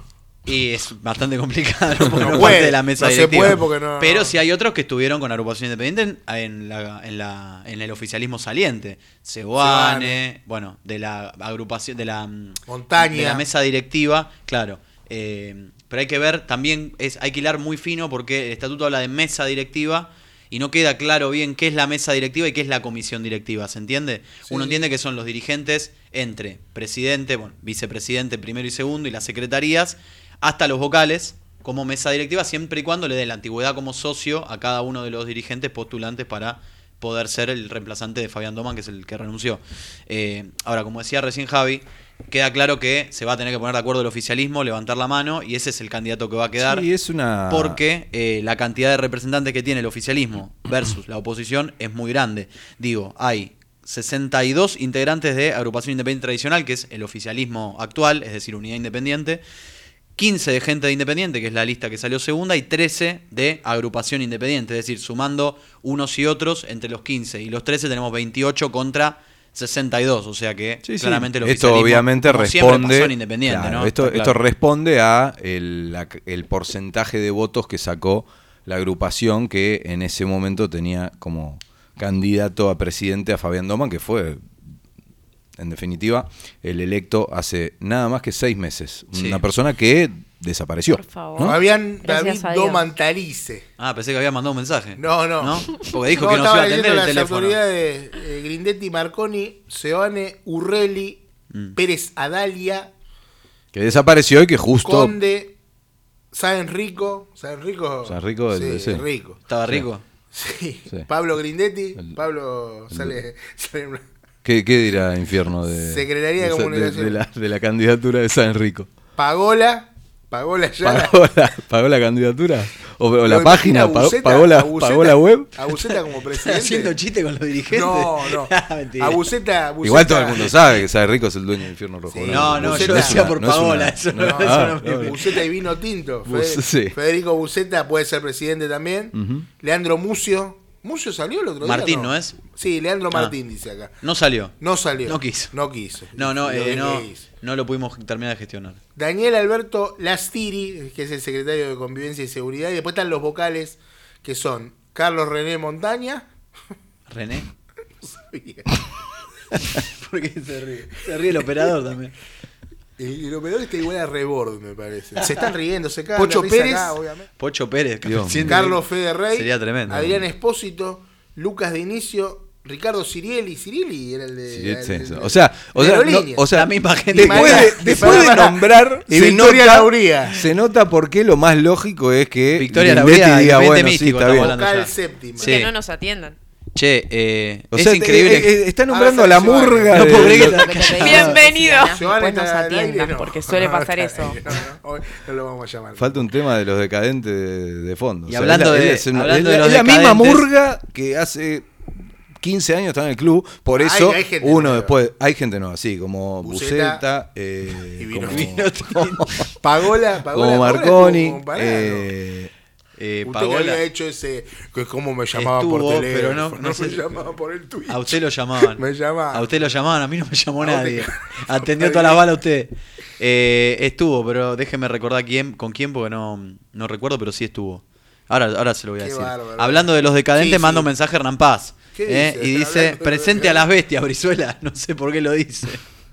Y es bastante complicado ¿no? puede, parte de la mesa no se directiva. puede porque no- Pero sí hay otros que estuvieron con agrupación independiente en, la, en, la, en el oficialismo saliente. Seguane, bueno, de la agrupación, de la mm, Montaña. de la mesa directiva, claro. Eh, pero hay que ver, también es, hay que hilar muy fino porque el estatuto habla de mesa directiva y no queda claro bien qué es la mesa directiva y qué es la comisión directiva, ¿se entiende? Uno entiende que son los dirigentes entre presidente, bueno, vicepresidente primero y segundo y las secretarías, hasta los vocales como mesa directiva, siempre y cuando le den la antigüedad como socio a cada uno de los dirigentes postulantes para poder ser el reemplazante de Fabián Doman, que es el que renunció. Eh, ahora, como decía recién Javi, queda claro que se va a tener que poner de acuerdo el oficialismo, levantar la mano, y ese es el candidato que va a quedar. Sí, es una. Porque eh, la cantidad de representantes que tiene el oficialismo versus la oposición es muy grande. Digo, hay 62 integrantes de Agrupación Independiente Tradicional, que es el oficialismo actual, es decir, Unidad Independiente. 15 de gente de Independiente, que es la lista que salió segunda, y 13 de Agrupación Independiente. Es decir, sumando unos y otros, entre los 15 y los 13 tenemos 28 contra 62, o sea que Sí, sí. claramente el esto obviamente responde en Independiente, claro, ¿no? esto, esto responde a el, la- el porcentaje de votos que sacó la agrupación que en ese momento tenía como candidato a presidente a Fabián Doman, que fue en definitiva el electo hace nada más que seis meses. Sí. Una persona que desapareció. Por favor. ¿no? Fabián Gracias David. Domantalice. Ah, pensé que había mandado un mensaje. No, no. Porque dijo No, que no se estaba iba a atender leyendo el las teléfono. autoridades eh, Grindetti, Marconi, Seoane, Urreli, Mm. Pérez Adalia, Que desapareció y que justo... Conde, San Rico. San Rico. San Rico, el- sí, sí. rico. ¿Estaba rico? Sí. Sí. Pablo Grindetti. El- Pablo sale, sale en una- ¿Qué, qué dirá Infierno de, Secretaría de de- Comunicación. de la, de la candidatura de San Enrico? Pagola. Pagola ya. ¿Pagó la, pagó la candidatura? ¿O, o la Lo página? ¿Pagó, Buceta- pagó la, Buceta- pagó la web? A Buceta como presidente. Haciendo chiste con los dirigentes. No, no. Mentira. A Buceta, Buceta- Igual todo el mundo sabe que San Enrico es el dueño del Infierno Rojo. Sí. No, no, Buceta- yo decía no por Paola. una- eso no, no, eso ah. Buceta y vino tinto. Fede- sí. Federico Buceta puede ser presidente también. Ujú. Leandro Mucio. ¿Mucio salió el otro día? Martín, no? ¿no es? Sí, Leandro Ah. Martín dice acá. No salió. No salió. No quiso. No quiso. No, no, eh, no, no lo pudimos terminar de gestionar. Daniel Alberto Lastiri, que es el secretario de Convivencia y Seguridad. Y después están los vocales, que son Carlos René Montaña. ¿René? ¿Por qué se ríe? Se ríe el operador también. Y el operador está igual a Rebord, me parece. Se están riendo, se cagan. Pocho Pérez. acá, obviamente. Pocho Pérez, que Dios Carlos Federrey, Sería tremendo. Adrián Espósito, Lucas de Inicio, Ricardo Cirieli. Cirieli era el de. Sí, el- sí, el- sí. O sea, o de sea, no- o sea, La misma gente. después, de, después nombrar, se Victoria nota, Lauría. se nota por qué lo más lógico es que Victoria Lauría, diga, bueno, sí, está bien. Vocal séptima. Sí. Que no nos atiendan. Che, eh, O es sea, increíble. eh, eh, está nombrando a la murga No puedo creer que te Bienvenido. es que Se van a Después nos atiendan, no. porque suele No, pasar está eso. no, no, hoy no lo vamos a llamar. Falta un tema de los decadentes de, de fondo. Y hablando es la- de- es una- hablando es de la- los es la misma murga que hace 15 años está en el club. Por Hay- eso, hay gente uno nueva. después. Hay gente nueva, sí, como Buceta Buceta, eh, y Vino como, Tinto. Pagola, Pagola. como Marconi. estuvo, pará, eh, Eh, ¿no? Usted que Paola, había hecho ese. que ¿Cómo me llamaba Estuvo, por teléfono? pero no- no sé- llamaba por el Twitch. a usted lo llamaban. Me llamaban. A usted lo llamaban, a mí no me llamó A nadie. Atendió todas las balas usted. Eh, estuvo, pero déjeme recordar quién, con quién, porque no, no recuerdo, pero sí estuvo. Ahora, ahora se lo voy a Qué decir. bárbaro. Hablando de los decadentes, Sí, sí. manda un mensaje a Hernán Paz. ¿Qué eh, dice? y dice, presente a las bestias, Brizuela. No sé por qué lo dice.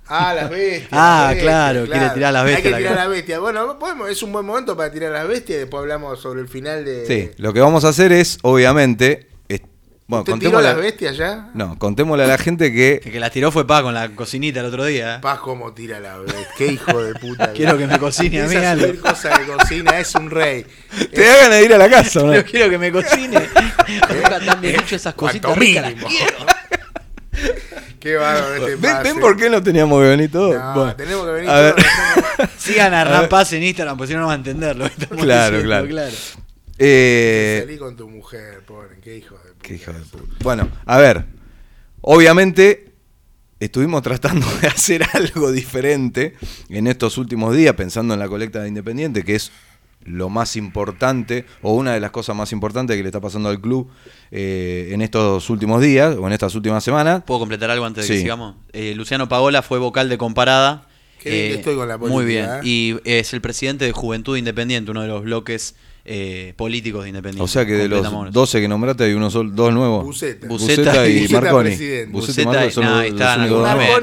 Ah, las bestias. Ah, las bestias, claro, quiere tirar las bestias Hay que tirar las bestias. Bueno, podemos, es un buen momento para tirar las bestias y después hablamos sobre el final de. sí, lo que vamos a hacer es, obviamente. es- bueno, ¿Usted tiró contémosle, las bestias ya? no, contémosle a la gente que. Que, que la tiró fue Paz con la cocinita el otro día. eh. Paz cómo tira la bestia. Qué hijo de puta. Quiero que me cocine a mí algo. cosas de cocina, es un rey. Te da ganas de ir a la casa, ¿no? Yo quiero que me cocine. Nunca tan bien dicho esas cositas ricas. las quiero. Qué bárbaro este ¿Ven, pase. ven por qué no teníamos que venir todos? No, Bueno, tenemos que venir a ver. todos. Sigan a A ver. Hernán Paz en Instagram, porque si no no van a entender lo que estamos Claro, diciendo, claro. Eh, Salí con tu mujer, pobre. Qué hijo de puta. Qué hijo de puta. Bueno, a ver. Obviamente estuvimos tratando de hacer algo diferente en estos últimos días, pensando en la colecta de Independiente, que es lo más importante, o una de las cosas más importantes que le está pasando al club eh, en estos últimos días, o en estas últimas semanas. ¿Puedo completar algo antes de que sigamos? Eh, Luciano Paola fue vocal de Comparada. Qué bien que estoy con la Muy bien. política, ¿eh? Y es el presidente de Juventud Independiente, uno de los bloques eh, políticos de Independiente. O sea que de los Completamos. 12 que nombraste hay uno sol- dos nuevos. Buceta. Y Marconi. Buceta y Buceta Marconi y- no, los- los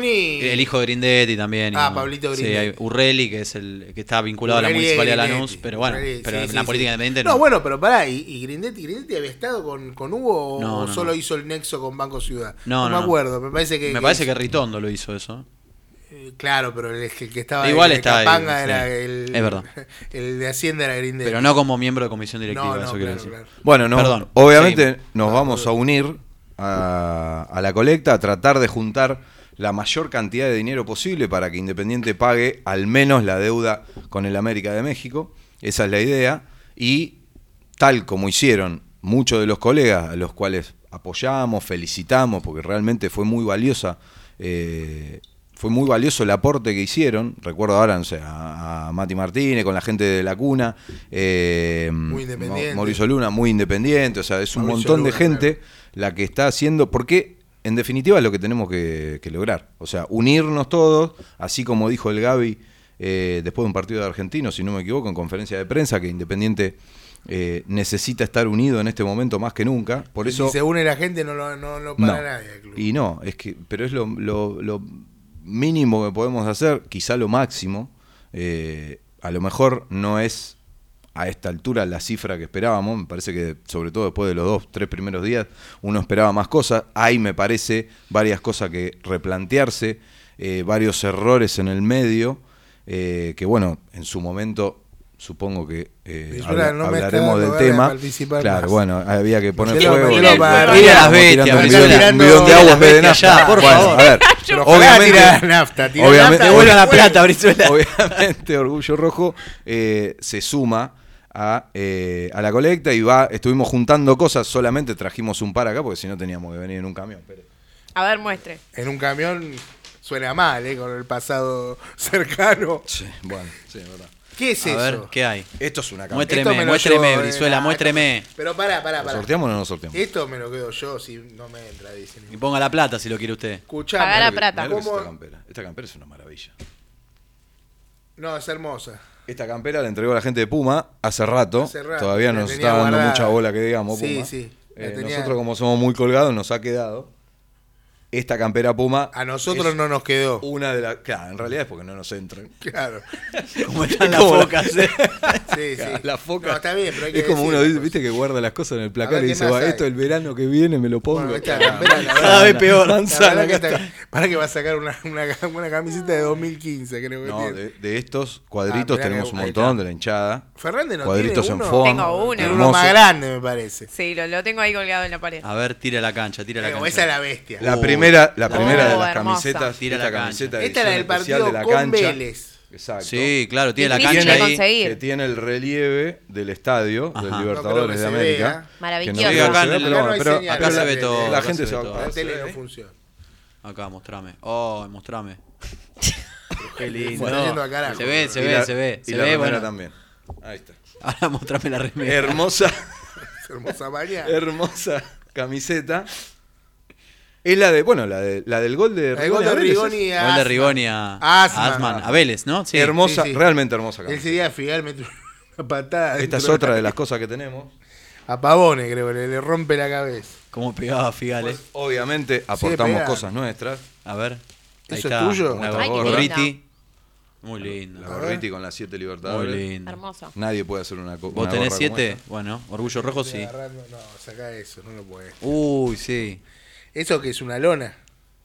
El hijo de Grindetti también. y Ah. Pablito Sí, Grindetti. hay Urreli, que es el que está vinculado a la municipalidad de. Lanús. Pero bueno, Urreli, pero sí, en sí, la sí. política independiente No, no. bueno, pero pará, ¿y, y Grindetti, Grindetti había estado con, con Hugo o No, solo no. hizo el nexo con Banco Ciudad? No, no, me no. acuerdo, me parece que. Me parece que Ritondo lo hizo eso. Claro, pero el, el que estaba Igual en está era el. Es verdad. El de Hacienda era Grindetti. Pero no como miembro de comisión directiva, No, no, eso quiero claro, decir. claro. Bueno, no, Perdón, obviamente nos vamos a unir a, a la colecta, a tratar de juntar la mayor cantidad de dinero posible para que Independiente pague al menos la deuda con el América de México. Esa es la idea. Y tal como hicieron muchos de los colegas, a los cuales apoyamos, felicitamos, porque realmente fue muy valiosa. eh, fue muy valioso el aporte que hicieron. Recuerdo ahora, no sé, a, a Mati Martínez, con la gente de la cuna. eh, Muy independiente. Mauricio Luna, muy independiente. O sea, es un Mauricio montón de gente la que está haciendo. Porque en definitiva es lo que tenemos que, que lograr. O sea, unirnos todos, así como dijo el Gaby eh, después de un partido de argentinos, si no me equivoco, en conferencia de prensa, que Independiente eh, necesita estar unido en este momento más que nunca. Por eso, Si se une la gente, no lo, no lo para no. nadie. el club. Y no, es que, pero es lo, lo- lo mínimo que podemos hacer, quizá lo máximo. Eh, a lo mejor no es a esta altura la cifra que esperábamos. Me parece que, sobre todo después de los dos, tres primeros días, uno esperaba más cosas. Hay, me parece, varias cosas que replantearse, eh, varios errores en el medio, eh, que bueno, en su momento supongo que eh, habla- no hablaremos del de tema. participar Claro, más. bueno, había que poner fuego. metelo para arriba. las bestias, un bidón- de las agua de nafta. por Bueno, favor. a ver, obviamente, tira nafta, tira obviamente- nafta, Devuelva la plata, Brizuela. obviamente Orgullo Rojo eh, se suma a, eh, a la colecta y va, estuvimos juntando cosas, solamente trajimos un par acá porque si no teníamos que venir en un camión. pero- A ver, muestre. En un camión suena mal, ¿eh? Con el pasado cercano. Sí, bueno, sí, es verdad. ¿Qué es A eso? ver, ¿qué hay? Esto es una cam- Muéstreme, Esto me lo muéstreme, llevo, eh, Brizuela, nah, muéstreme. esto- Pero pará, pará, ¿Lo pará. sorteamos o no lo sorteamos? Esto me lo quedo yo si no me entra. Y ponga la plata si lo quiere usted. Escuchame. Pagá la Mirá plata. mirá lo que es ¿Cómo? esta campera. Esta campera es una maravilla. No, es hermosa. Esta campera la entregó la gente de Puma hace rato. Hace rato, Todavía la nos tenía está dando guardada. mucha bola que digamos. Sí, Puma. sí, la Eh, tenía- Nosotros, como somos muy colgados, nos ha quedado. Esta campera Puma. A nosotros no nos quedó. Una de las. Claro, en realidad es porque no nos entran. Claro. Como están las focas, ¿eh? Sí, sí. La foca. No, está bien, pero hay que es como uno pues. viste que guarda las cosas en el placar y ¿qué dice, "Va, hay? esto el verano que viene me lo pongo. Bueno, Cada vez peor. Manzana, que está- Para que va a sacar una, una, una camiseta de 2015, creo que No, tiene. de, de estos cuadritos Ah, tenemos un montón de la hinchada. Fernández no cuadritos tiene en uno. fondo. Tengo uno. Uno más grande, me parece. Sí, lo, lo tengo ahí colgado en la pared. A ver, tira la cancha, tira la cancha. esa es la bestia. La Uh. Primera, la primera de las hermosa. camisetas, Tira esta la camiseta Esta es la del partido de la con cancha. Vélez. Exacto. Sí, claro, tiene la cancha ahí. conseguir. que tiene el relieve del estadio Ajá. del Libertadores de América. Maravilloso. No acá se pero, no pero acá ve todo, la gente se va todo. a La tele no funciona. Acá, mostrame. Oh, mostrame. Qué lindo. Se ve, se ve, se ve. y Se la ve, remera bueno. también. Ahí está. Ahora mostrame la remera. Hermosa, hermosa mañana. hermosa camiseta. Es la de, bueno, la, de, la del gol de El gol de a Vélez, Rigoni y Gol de Asman. Rigoni a Asman. Asman. A Vélez, ¿no? Sí. hermosa, sí, sí. realmente hermosa Ese día Figal mete una patada. Esta dentro es otra de las cosas que tenemos. A Pavone, creo, le, le rompe la cabeza. Cómo pegaba Figal, eh. Obviamente aportamos cosas nuestras. A ver. Ahí ¿Eso es está. tuyo? La Ay, qué gorriti. Muy lindo. La gorriti con las siete Muy libertadores. lindo. Hermoso. Nadie puede hacer una co- ¿Vos una tenés gorra como siete? esta. Bueno, Orgullo Rojo sí. agarrando- No, saca eso, no lo puedes. Uy, sí. ¿Eso que es una lona?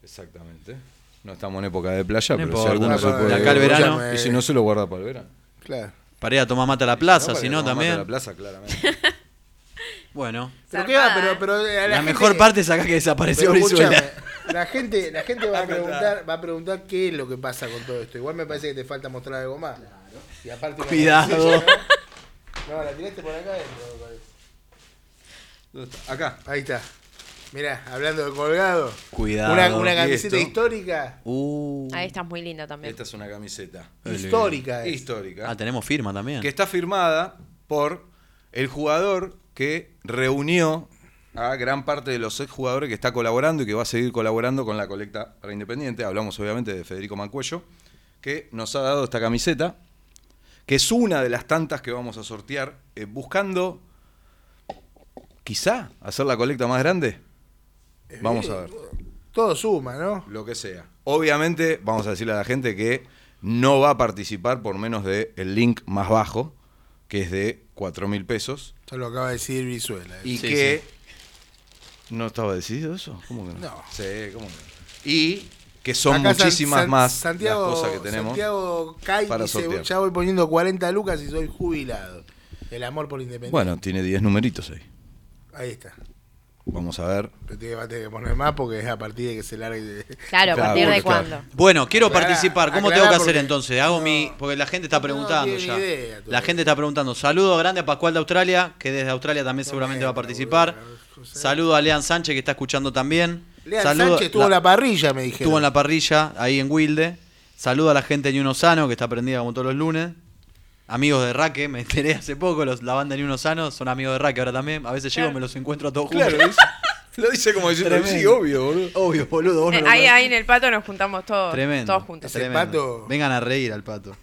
Exactamente. No estamos en época de playa, No pero si alguno no se puede. Acá el verano. Y si no se lo guarda para el verano. Claro. Para ir a tomar mate a la plaza, si no también. mate a la plaza, claramente. Bueno. Pero qué va, pero, eh. pero la, La, gente- mejor parte es acá que desapareció Brizuela. la gente, la gente va a preguntar, va a preguntar qué es lo que pasa con todo esto. Igual me parece que te falta mostrar algo más. Y aparte Cuidado. ¿no? No, la tiraste por acá adentro, me parece. ¿Dónde está? Acá. Ahí está. Mirá, hablando de colgado. Cuidado. Una, una ¿Y camiseta histórica. Uh. Ahí estás muy linda también. Esta es una camiseta. Histórica es. histórica. Ah, tenemos firma también. que está firmada por el jugador que reunió a gran parte de los exjugadores que está colaborando y que va a seguir colaborando con la colecta para Independiente. Hablamos obviamente de Federico Mancuello, que nos ha dado esta camiseta, que es una de las tantas que vamos a sortear, eh, buscando quizá hacer la colecta más grande. Vamos a ver, Todo suma, ¿no? lo que sea. Obviamente vamos a decirle a la gente que no va a participar por menos de el link más bajo, que es de 4 mil pesos. Esto lo acaba de decir Brizuela. Y Sí, que. ¿No estaba decidido eso? ¿Cómo que no? No. Sí, ¿cómo que no? Y que son Acá muchísimas San- más Santiago, las cosas que tenemos. Santiago Kai para dice, sortear. ya voy poniendo 40 lucas y soy jubilado. El amor por independencia. Bueno, tiene 10 numeritos ahí. Ahí está. Vamos a ver. Pero tiene- va a tener que poner más porque es a partir de que se largue. de- Claro, ¿a partir de claro. cuándo? Bueno, quiero Aclará, participar. ¿Cómo tengo que hacer entonces? Hago no, mi. Porque la gente está no preguntando tiene ya. idea la gente está preguntando. Saludo grande a Pascual de Australia, que desde Australia también seguramente va a participar. Saludo a Lean Sánchez, que está escuchando también. Lean Saludo- Sánchez estuvo en la parrilla, me dijeron. Estuvo en la parrilla, ahí en Wilde. Saludo a la gente de Ñuno Sano, que está prendida como todos los lunes. Amigos de Raque, me enteré hace poco, los, la banda de Ñuno Sano son amigos de Raque ahora también. A veces llego y me los encuentro a todos Claro, juntos. Lo dice como diciendo, Tremendo. sí, obvio, boludo. Obvio, boludo. vos no Eh, ahí, ahí en el pato nos juntamos todos, Tremendo. todos juntos. Tremendo. pato- Vengan a reír al pato.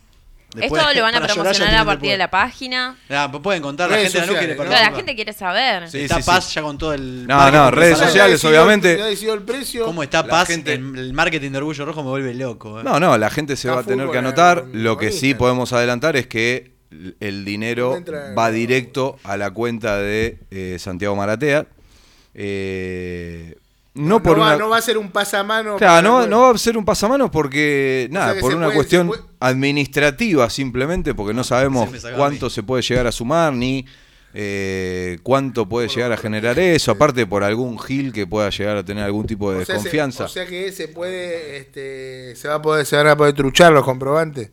Esto lo van a promocionar a partir de la página. Ah, pueden contar, la Redes gente NUC quiere sociales, ¿no? Claro, la gente quiere saber. Sí, está sí, sí. Paz ya con todo el. No, no, redes sociales, obviamente. El precio. ¿Cómo está La Paz? gente- El, el marketing de Orgullo Rojo me vuelve loco. eh. No, no, la gente se Está va a tener que anotar. con- Lo que sí podemos adelantar es que el dinero Entra- va directo a la cuenta de eh, Santiago Maratea. Eh, no, no, por va, una. no va a ser un pasamano. Claro, no, no va a ser un pasamanos porque, nada, que por se una puede- cuestión se puede- administrativa simplemente, porque no sabemos se cuánto se puede llegar a sumar ni eh, cuánto puede llegar a generar eso, aparte por algún gil que pueda llegar a tener algún tipo de O sea, se- desconfianza. o sea que se puede, este, se va a poder, se van a poder truchar los comprobantes.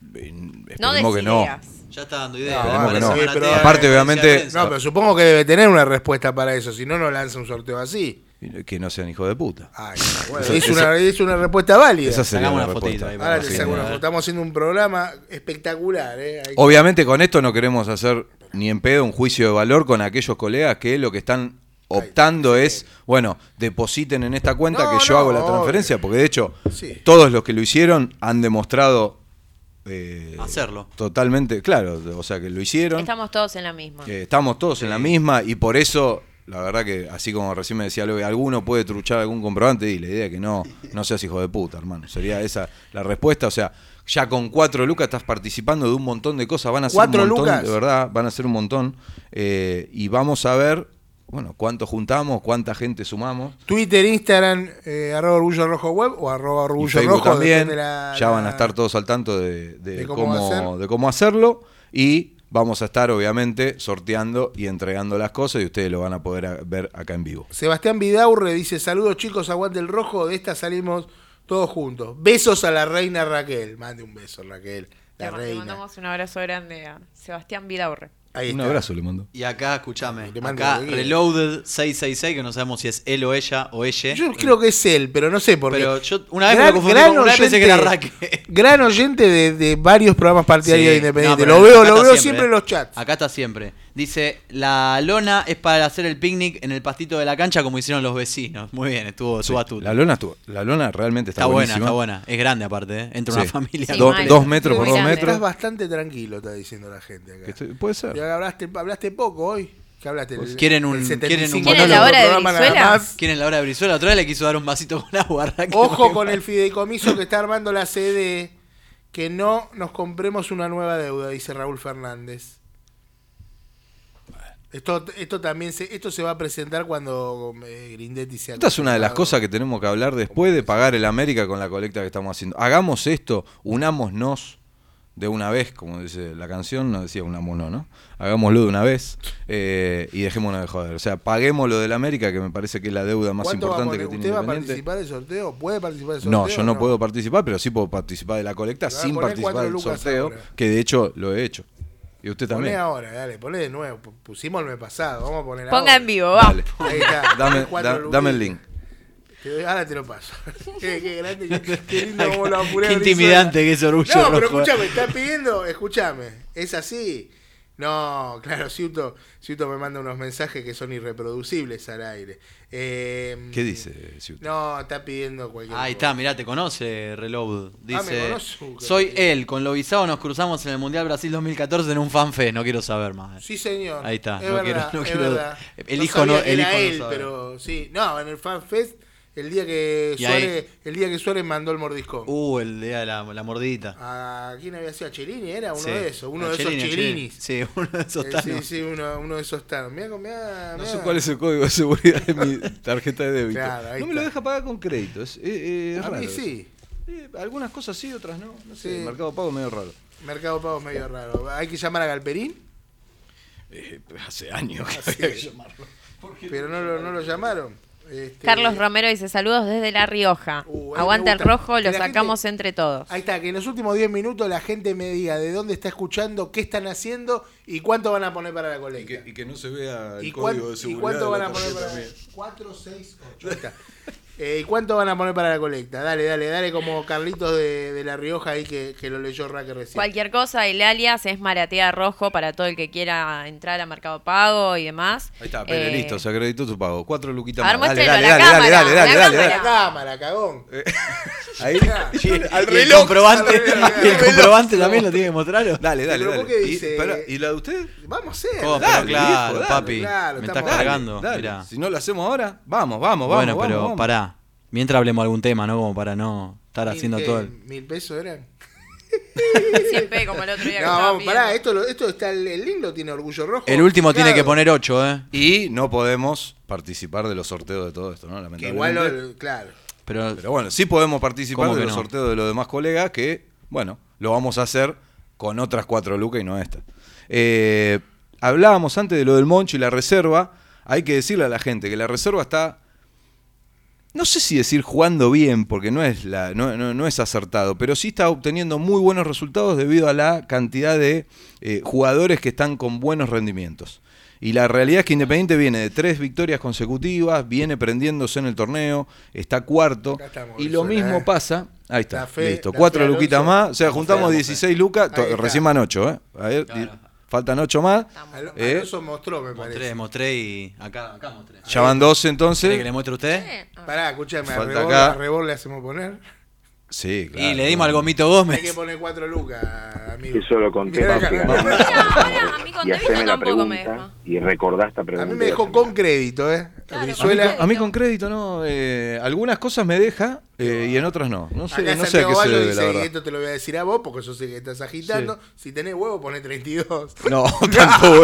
No Esperemos des que no. Ya está dando ideas. No, no. sí, Aparte, obviamente- No, pero supongo que debe tener una respuesta para eso, si no, no lanza un sorteo así. Que no sean hijos de puta. Ay, bueno, Esa- es, esa- una, es una respuesta válida. Esa sería una respuesta. ahí, Ahora Sí. Estamos haciendo un programa espectacular. ¿eh? Hay- Obviamente con esto no queremos hacer ni en pedo un juicio de valor con aquellos colegas que lo que están optando es, bueno, depositen en esta cuenta No, que yo no, hago la obvio. transferencia, porque de hecho Sí. todos los que lo hicieron han demostrado eh, Hacerlo. Totalmente, claro, o sea que lo hicieron. Estamos todos en la misma. Eh, estamos todos en la misma y por eso, la verdad que, así como recién me decía Lobe, alguno puede truchar algún comprobante y la idea es que no, no seas hijo de puta, hermano. Sería esa la respuesta. O sea, ya con cuatro lucas estás participando de un montón de cosas. Van a ser ¿Cuatro un montón, lucas? de verdad, van a ser un montón. Eh, y vamos a ver, bueno, cuánto juntamos, cuánta gente sumamos. Twitter, Instagram, eh, arroba orgullo rojo web o arroba Y orgullo rojo. también. la- ya van a estar todos al tanto de, de de cómo cómo, de cómo hacerlo. Y vamos a estar, obviamente, sorteando y entregando las cosas y ustedes lo van a poder a- ver acá en vivo. Sebastián Vidaurre dice: Saludos chicos, aguante el rojo. De esta salimos todos juntos. Besos a la reina Raquel. Mande un beso, Raquel. La Le- Le reina. mandamos un abrazo grande a Sebastián Vidaurre. Ahí Un está. abrazo le mando. Y acá, escúchame, Le mando acá. Reloaded 666, que no sabemos si es él o ella o ella. Yo creo que es él, pero no sé por qué. Pero yo una vez me lo confundí con- una vez pensé que era Raque. Gran oyente de, de varios programas partidarios Sí, independientes. no, lo veo, lo veo siempre en ¿eh? los chats. Acá está siempre. Dice, la lona es para hacer el picnic en el pastito de la cancha como hicieron los vecinos. Muy bien, estuvo su astuto. La lona, estuvo- la lona realmente está, Está buena, está buena. Es grande aparte, ¿eh? Entra Sí. una familia. Sí, Do- dos metros por dos metros. Estás bastante tranquilo, está diciendo la gente acá. Estoy- puede ser. Ya hablaste, hablaste poco hoy. ¿Qué hablaste? El- ¿Quieren un- el quieren un 75 ¿Quieren la hora de Brizuela? ¿Quieren la hora de Brizuela? Otra vez le quiso dar un vasito con agua. Ojo con el fideicomiso que está armando la CD. Que no nos compremos una nueva deuda, dice Raúl Fernández. Esto, esto también se, esto se va a presentar cuando eh, Grindetti sea Esta es una de las cosas que tenemos que hablar después de pagar el América con la colecta que estamos haciendo. Hagamos esto, unámonos de una vez, como dice la canción, no decía unámonos, ¿no? Hagámoslo de una vez eh, y dejémonos de joder. O sea, paguemos lo del América, que me parece que es la deuda más ¿Cuánto va a importante que tiene ¿Usted va a participar del sorteo? ¿Puede participar del sorteo? No, yo no, puedo participar, pero sí puedo participar de la Le colecta sin participar del sorteo, ahora. que de hecho lo he hecho. Y usted Poné también. ahora, dale, poné de nuevo. Pusimos el mes pasado, vamos a poner Ponga ahora. en vivo, vamos. Dale. Ahí está. Dame, cuatro da- dame el link. Te doy- ahora te lo paso. qué, qué grande, qué, qué lindo cómo lo apuré Qué intimidante que es orgullo No, pero rojo, eh. escúchame, está pidiendo, escúchame, es así. No, claro, Ciuto, Ciuto me manda unos mensajes que son irreproducibles al aire. Eh, ¿Qué dice? Ciuto? No, está pidiendo cualquier Ahí cosa. está, mirá, te conoce Reload. Ah, me Dice, conoce. Uh, qué soy él, con Lobizado nos cruzamos en el Mundial Brasil 2014 en un fanfest, no quiero saber más. Sí, señor. Ahí está, Es no verdad, quiero- no es quiero- verdad. el No hijo sabía no- que el era hijo no él, sabe. pero sí. No, en el FanFest, el día que Y ahí- Suárez, el día que Suárez mandó el mordiscón. Uh, el de la, la mordidita. ¿A quién había sido? ¿A Chelini? ¿Era uno Sí. de esos? Uno A de esos. Chelinis. Sí, uno de esos Eh, tanos. sí, sí, uno, uno de esos tanos. Mirá, mirá, No sé cuál es el código de seguridad de mi tarjeta de débito. Claro, ahí no me lo deja pagar con crédito. Es, eh, eh, es A raro mí sí. Eh, algunas cosas sí, otras no. No sé, Sí. el mercado pago es medio raro. Mercado Pago es medio raro. Hay que llamar a Galperín, Eh, hace años que Así había que llamarlo. pero no lo, no lo llamaron. Este, Carlos Romero dice saludos desde La Rioja. Uh, me el rojo, lo la sacamos gente- entre todos. Ahí está, que en los últimos 10 minutos la gente me diga de dónde está escuchando, qué están haciendo y cuánto van a poner para la Y colecta. que, y que no se vea el ¿Y, código cuán- de y seguridad. cuánto de van la a poner para mía. 4, 6, 8. Eh, ¿Y cuánto van a poner para la colecta? Dale, dale, dale como Carlitos de, de La Rioja ahí que, que lo leyó Raque recién. Cualquier cosa, el alias es Maratea Rojo para todo el que quiera entrar a Mercado Pago y demás. Ahí está, Pele, Eh, listo, se acreditó tu pago. Cuatro luquitas más. Dale, dale, dale, dale, cámara, dale, a la dale, dale, La cámara. cagón. Ahí. Y el, Al y el reloj, comprobante, al reloj. y el comprobante también lo tiene que mostrar. Dale, dale, Pero dale. ¿por qué Y, dice- espera, ¿y la de usted? Vamos a hacer. Oh, Dale, pero claro, papi. claro, me estás cargando. Si no lo hacemos ahora, vamos, vamos, vamos. bueno, pero pará. Mientras hablemos algún tema, ¿no? Como para no estar Mil- haciendo ¿qué? todo el... ¿Mil pesos eran? 100 p como el otro día que No, vamos, pará, esto, lo- esto está el, el lindo, tiene orgullo rojo. El último tiene que poner 8, ¿eh? Y no podemos participar de los sorteos de todo esto, ¿no? Que Lamentablemente. igual, lo- claro. Pero, Pero bueno, sí podemos participar ¿Cómo de que los no? sorteos de los demás colegas que, bueno, lo vamos a hacer con otras cuatro lucas y no esta. Eh, hablábamos antes de lo del Moncho y la reserva. Hay que decirle a la gente que la reserva está, no sé si decir jugando bien, porque no es, la, no, no- no es acertado, pero sí está obteniendo muy buenos resultados debido a la cantidad de eh, jugadores que están con buenos rendimientos. Y la realidad es que Independiente viene de tres victorias consecutivas, viene prendiéndose en el torneo, está cuarto. Estamos, Y lo mismo ¿eh? pasa. Ahí está, fe- listo. Cuatro luquitas más. O sea, juntamos fe, vamos 16 lucas. Recién van 8, ¿eh? A ver, Claro. Faltan 8 más. Al- Eh, Alonso mostró, me mostré, parece. mostré y acá, acá mostré. Ya van 12 ¿Quiere que entonces. le muestre usted? Pará, escúchame, a Falta Rebor, acá. a Rebor le hacemos poner. Sí, claro. Y le dimos al Gomito Hay Gómez. que poner cuatro lucas, amigo. Eso lo conté, a con y haceme la tampoco me pregunta deja. y recordá esta A pregunta. mí me dejó con crédito, ¿eh? Claro, A mí, con- con- a mí con crédito no. eh, algunas cosas me deja eh, y en otras no. No sé, Acá no sé a Santiago qué se debe, la dice, y verdad. esto te lo voy a decir a vos, porque yo sé que estás agitando. Si tenés huevo, poné 32. No, tanto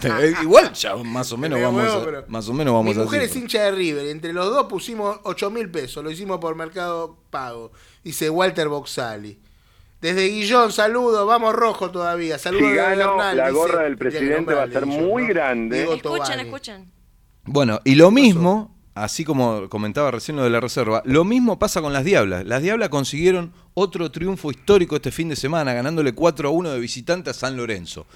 te- eh, Igual ya más o menos vamos huevo, a, pero- más o menos vamos Mi a mujer es hincha de River. Entre los dos pusimos 8 mil pesos. Lo hicimos por Mercado Pago. Dice Walter Boxali. Desde Guillón, saludos. Vamos rojo todavía. Saludos Si gano, Bernal, la dice. gorra del Tendría que presidente va a ser Guillón, muy ¿no? grande. Diego Escuchen, Tobani. escuchen. Bueno, y lo mismo, así como comentaba recién lo de la reserva, lo mismo pasa con las Diablas. Las Diablas consiguieron otro triunfo histórico este fin de semana, ganándole 4 a 1 de visitante a San Lorenzo.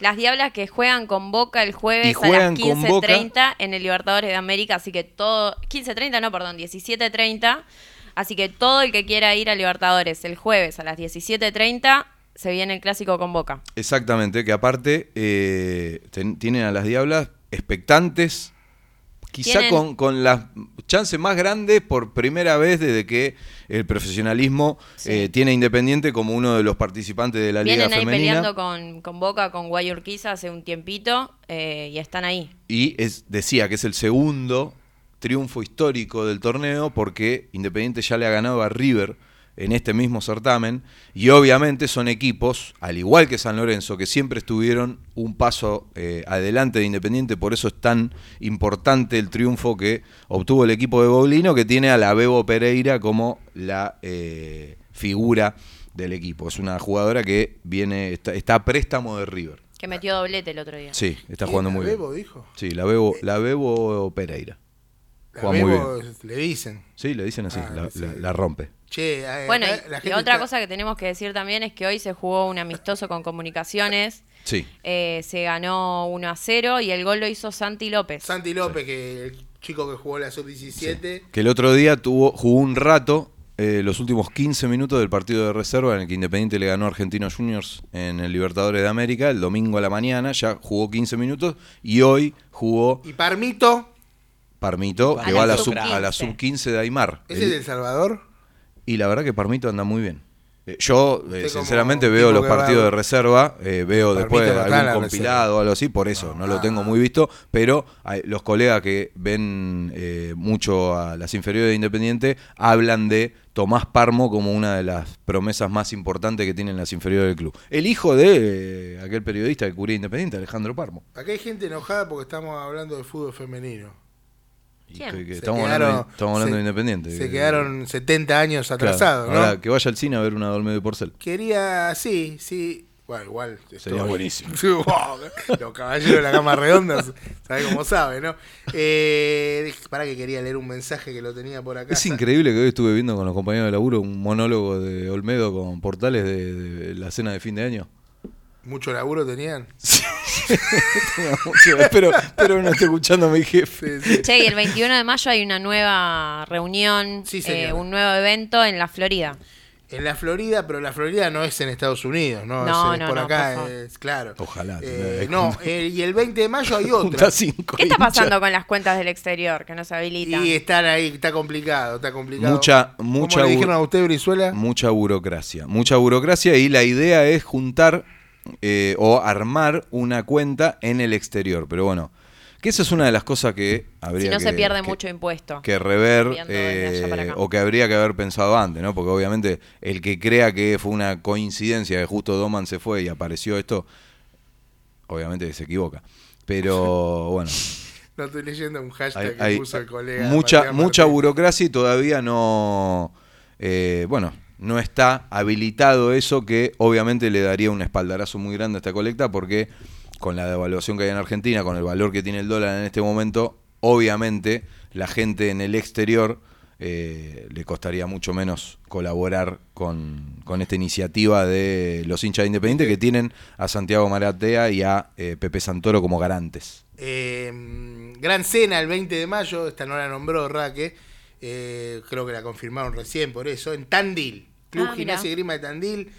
Las Diablas que juegan con Boca el jueves a juegan las con Boca. 15.30 en el Libertadores de América, así que todo... 15.30 no, perdón, 17.30. Así que todo el que quiera ir a Libertadores el jueves a las 17.30 se viene el clásico con Boca. Exactamente, que aparte eh, ten- tienen a las Diablas expectantes, quizá Tienen- con, con las chances más grandes por primera vez desde que el profesionalismo Sí. eh, tiene Independiente como uno de los participantes de la Vienen Liga ahí Femenina. peleando con, con Boca, con Guayurquiza hace un tiempito eh, y están ahí. Y es, decía que es el segundo triunfo histórico del torneo porque Independiente ya le ha ganado a River en este mismo certamen y obviamente son equipos, al igual que San Lorenzo, que siempre estuvieron un paso eh, adelante de Independiente, por eso es tan importante el triunfo que obtuvo el equipo de Boglino, que tiene a la Bebo Pereira como la eh, figura del equipo. Es una jugadora que viene está, está a préstamo de River. Que metió doblete el otro día. Sí, está jugando ¿La muy Bebo bien. dijo? Sí, la Bebo, la Bebo Pereira. La Juega muy Bebo le dicen. Sí, le dicen así, Ah, la, sí. la- la rompe. Che, eh, Bueno, y, la y gente otra está- cosa que tenemos que decir también es que hoy se jugó un amistoso con comunicaciones. Sí. Eh, se ganó 1 a 0 y el gol lo hizo Santi López. Santi López, que el chico que jugó la sub-17. Que el otro día tuvo, jugó un rato, eh, los últimos 15 minutos del partido de reserva en el que Independiente le ganó a Argentinos Juniors en el Libertadores de América, el domingo a la mañana, ya jugó 15 minutos y hoy jugó Y Parmito, Parmito, A que va a la sub- sub- a la 15. sub-15 de Aymar. ¿ese es de El Salvador? Y la verdad que Parmito anda muy bien. Eh, Yo, eh, sinceramente, veo los va- partidos de reserva, eh, veo Parmito después en algún la compilado o algo así, por eso, no, lo Ah. tengo muy visto, pero hay- los colegas que ven eh, mucho a las inferiores de Independiente hablan de Tomás Parmo como una de las promesas más importantes que tienen las inferiores del club. El hijo de eh, aquel periodista que cubría Independiente, Alejandro Parmo. Acá hay gente enojada porque estamos hablando de fútbol femenino. Y ¿Quién? que- que Se estamos, quedaron- hablando, de- estamos hablando se- de Independiente. Se que- quedaron 70 años claro, atrasados, ¿no? ahora que vaya al cine a ver una Dolmedo y Porcel. Quería, sí, sí. Bueno, igual. Sería buenísimo. Sí, wow, Los caballeros de la cama redonda, sabe cómo sabe, ¿no? Eh, para que quería leer un mensaje que lo tenía por acá. Es increíble que hoy estuve viendo con los compañeros de laburo un monólogo de Olmedo con portales de, de la cena de fin de año. Mucho laburo tenían. Mucho- pero, pero no estoy escuchando a mi jefe. Sí. Che, y el 21 de mayo hay una nueva reunión, Sí, eh, un nuevo evento en la Florida. En la Florida, pero la Florida no es en Estados Unidos, ¿no? No, es, no, por no, acá, por es claro. Ojalá, Eh, no, eh, y el 20 de mayo hay otra. Cinco ¿Qué está pasando con las cuentas del exterior que no se habilitan? Y están ahí, está complicado, está complicado. Mucha- ¿Cómo mucha le dijeron a usted, Brizuela? Mucha burocracia. Mucha burocracia y la idea es juntar eh, o armar una cuenta en el exterior. Pero bueno, que esa es una de las cosas que habría si no que, se pierde que- mucho impuesto. que rever eh, o que habría que haber pensado antes, ¿no? Porque obviamente el que crea que fue una coincidencia que justo Doman se fue y apareció esto, obviamente se equivoca. Pero bueno, No estoy leyendo un hashtag hay, que hay puso el colega. mucha mucha burocracia y todavía no, eh, bueno, no está habilitado eso que obviamente le daría un espaldarazo muy grande a esta colecta porque con la devaluación que hay en Argentina, con el valor que tiene el dólar en este momento, obviamente la gente en el exterior eh, le costaría mucho menos colaborar con, con esta iniciativa de los hinchas independientes que tienen a Santiago Maratea y a eh, Pepe Santoro como garantes. Eh, gran cena el 20 de mayo, esta no la nombró Raque, creo que la confirmaron recién por eso, en Tandil, Club Ah. Gimnasia y Grima de Tandil,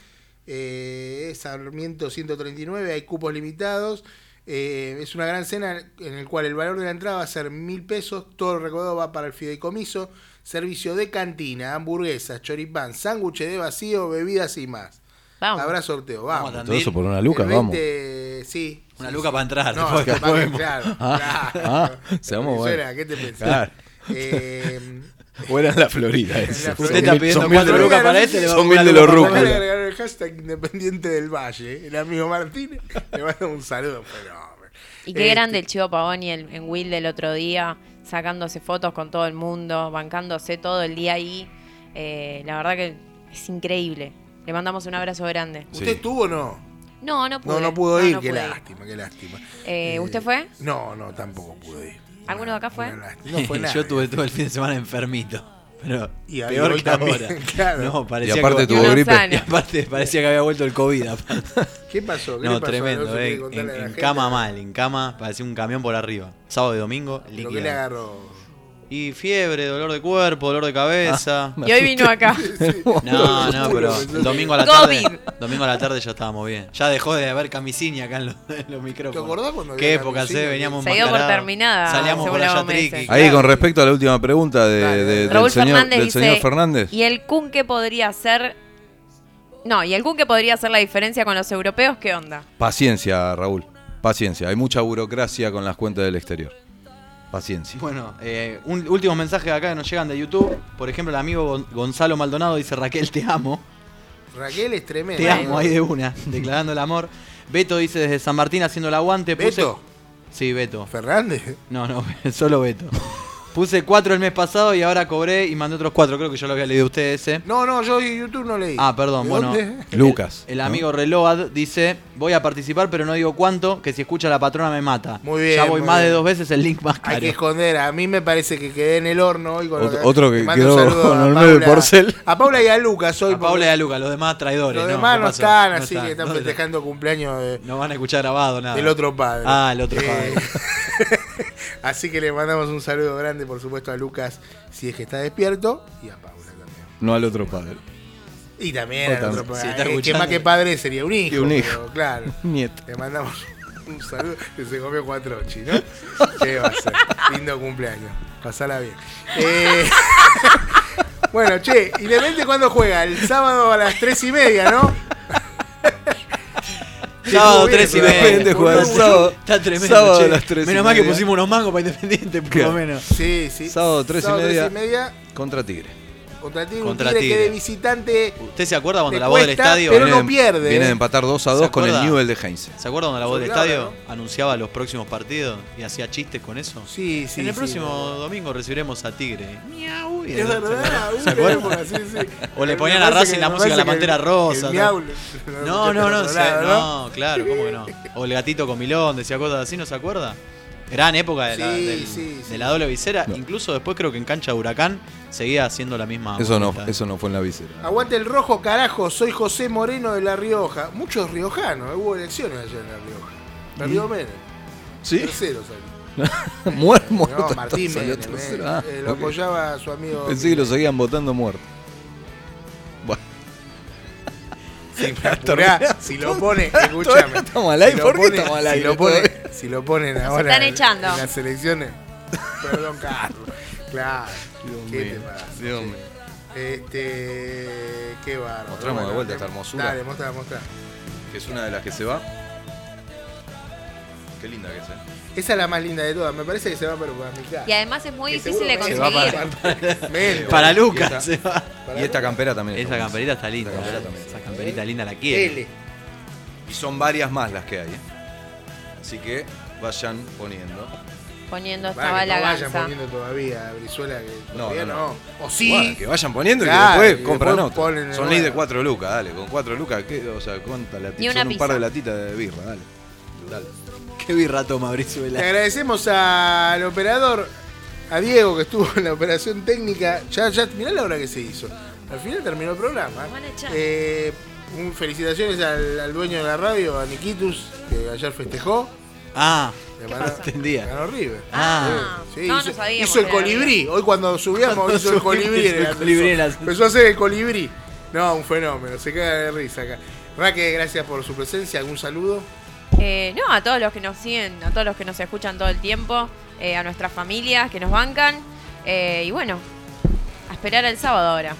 eh, Sarmiento 139, hay cupos limitados. eh, es una gran cena en el cual el valor de la entrada va a ser mil pesos, todo el recaudado va para el fideicomiso, servicio de cantina, hamburguesas, choripán, sándwiches de vacío, bebidas y más. Vamos. Habrá sorteo, vamos. Vamos, Todo eso por una luca, El vamos. 20, sí. Una sí, luca sí. para entrar, No, después- claro, Ah, claro. ah, seamos buenos. ¿Qué te pensás? Claro. Eh, O era en la Florida. Eso. la Usted está pidiendo Son mil cuatro de los- lucas para este, le va a son mil de los luca Voy para a rúculas. agregar el hashtag Independiente del Valle. El amigo Martín le manda un saludo. Pero, Y qué Este, grande el Chivo Pavoni el- en Will del otro día, sacándose fotos con todo el mundo, bancándose todo el día ahí. Eh, la verdad que es increíble. Le mandamos un abrazo grande. ¿Usted estuvo o no? No, no pude. No, no pudo ir. no qué pude ir. lástima, qué lástima. Eh, ¿Usted fue? No, no, tampoco pude ir. ¿Alguno de acá fue? No fue nada. Yo tuve todo el fin de semana enfermito. Pero Y peor que ahora. claro. No, Y parecía aparte que, tuvo gripe. y aparte parecía que había vuelto el COVID. aparte. ¿Qué pasó? ¿Qué No, le pasó? tremendo, ¿No se quiere eh. En, cama mal, en cama parecía un camión por arriba. Sábado y domingo, ¿Pero qué líquido. le agarró? Y fiebre, dolor de cuerpo, dolor de cabeza. Y hoy vino acá. No, no, pero domingo a la tarde. Domingo a la tarde ya estábamos bien. Ya dejó de haber camisini acá en los, en los micrófonos. ¿Te acordás cuando Qué época se veníamos Se dio por terminada, Salíamos por la allá triqui. Ahí Claro. con respecto a la última pregunta de, de- del, señor, Fernández del dice, señor Fernández. ¿y el Kun qué podría hacer? No, ¿y el Kun qué podría hacer la diferencia con los europeos? ¿Qué onda? Paciencia, Raúl. Paciencia. Hay mucha burocracia con las cuentas del exterior. Paciencia. Bueno, eh, un último mensaje acá que nos llegan de YouTube. Por ejemplo, el amigo Gon- Gonzalo Maldonado dice: Raquel, te amo. Raquel es tremenda. Te amo, ahí de una, declarando el amor. Beto dice desde San Martín haciendo el aguante. Puse- ¿Beto? Sí, Beto. ¿Fernández? No, no, solo Beto. Puse cuatro el mes pasado y ahora cobré y mandé otros cuatro. Creo que yo lo había leído a usted ese. No, no, yo en YouTube no leí. Ah, perdón, ¿De bueno. dónde? Lucas. El ¿no? amigo Reload dice, voy a participar pero no digo cuánto, que si escucha la patrona me mata. Muy bien, Ya voy más de dos veces el link más Hay caro. que esconder. A mí me parece que quedé en el horno hoy con Otro- otro que quedó un saludo con a el nueve Paula- porcel. A Paula y a Lucas hoy. A Paula y a Luca, los demás traidores. Los demás ¿Qué no están, No así que están ¿Dónde festejando cumpleaños de- No van a escuchar grabado nada. del otro padre. Ah, el otro Eh, padre. así que le mandamos un saludo grande, por supuesto, a Lucas, si es que está despierto, y a Paula también. No al otro padre. Y también al otro padre. Si está Eh, que más que padre sería un hijo. Y un pero hijo. claro. Nieto. Le mandamos un saludo que se comió cuatro ochi, ¿no? ¿Qué va a ser? Lindo cumpleaños. Pasala bien. Eh, bueno, che, ¿y Lemente cuándo juega? El sábado a las tres y media, ¿no? Sábado Estuvo bien, 3 y pero- media. Independiente juega el Está sábado. Está tremendo. Sábado a las Menos mal que pusimos unos mangos para Independiente, por lo menos. Sí, sí. Sábado tres y Sábado media. tres y media Contra Tigre. Contra Tigre. Contra un Tigre, que de visitante ¿Usted se acuerda cuando la voz del estadio... pero no de- pierde, Viene eh. de empatar 2 a ¿Se 2 con el acuerda? Newell de Heinze. ¿Se acuerda cuando la voz del estadio ¿no? anunciaba los próximos partidos y hacía chistes con eso? Sí, sí. en el sí, próximo no. domingo recibiremos a Tigre. Miau, Es verdad, ¿Se época, sí, sí. O le ponían a Racing la música de la Pantera el- Rosa, el ¿no? miau, No, no, no, se- no, claro, ¿cómo que no? O el gatito con Milón, decía cosas así, ¿no se acuerda? Gran época de la, Sí, del- sí, sí. de la doble visera. No. Incluso después creo que en cancha de Huracán seguía haciendo la misma. Eso no, eso no fue en la visera. Aguante el rojo, carajo. Soy José Moreno de La Rioja. Muchos riojanos. Hubo elecciones ayer en La Rioja. Perdió Menem. ¿Sí? Tercero salió. muerto, muerto. No, Martín Menem. tercero. eh. Ah, Eh, lo ok. apoyaba a su amigo. Pensé que lo seguían votando muerto. Bueno, Sí, apurá, si lo pone, escúchame. Estamos al aire, si lo ¿por qué pone- estamos al si aire lo pone-? Si lo ponen ahora están en- echando. en las elecciones. Perdón, Carlos. Claro. Dios ¿Qué te mío, pasa? Dios mío. Este. Qué bárbaro. Mostramos de vuelta esta hermosura. Dale, mostrá, mostrá. que es una de las que se va. Qué linda que es, eh. Esa es la más linda de todas. Me parece que se va para, para mi casa. Y además es muy Que difícil de seguro Se va conseguir. Men, Para Y Lucas. esta- se va. Y esta campera también. Esa camperita está linda. Campera también. Esa camperita linda la quiere. L. Y son varias más las que hay, eh. Así que vayan poniendo. Poniendo Para esta que no vayan poniendo todavía Brizuela que No, todavía no, no, no. O sí. Bueno, que vayan poniendo Claro, y y que después compran después ponen Son ley de 4 lucas, dale. Con 4 lucas, ¿qué? O sea, ¿cuántas latitas? Ni una Son un par pizza. de latitas de birra, dale. Dale. Qué birra toma Le Brizuela. agradecemos al operador, a Diego que estuvo en la operación técnica. Ya, ya, mirá la hora que se hizo. Al final terminó el programa. Nos van a echar. Eh, un- felicitaciones al, al dueño de la radio, a Nikitus, que ayer festejó. Ah, Le ¿Qué mandó- pasó? entendía. Ganó River. Ah, Sí, no, hizo, no sabíamos. hizo el colibrí. Hoy cuando subíamos hizo el colibrí. Hizo el Empezó- colibrí Empezó a hacer el colibrí. No, un fenómeno. Se caga de risa acá. Raque, gracias por su presencia. ¿Algún saludo? Eh, no, a todos los que nos siguen, a todos los que nos escuchan todo el tiempo, eh, a nuestras familias que nos bancan. eh, y bueno, a esperar el sábado ahora.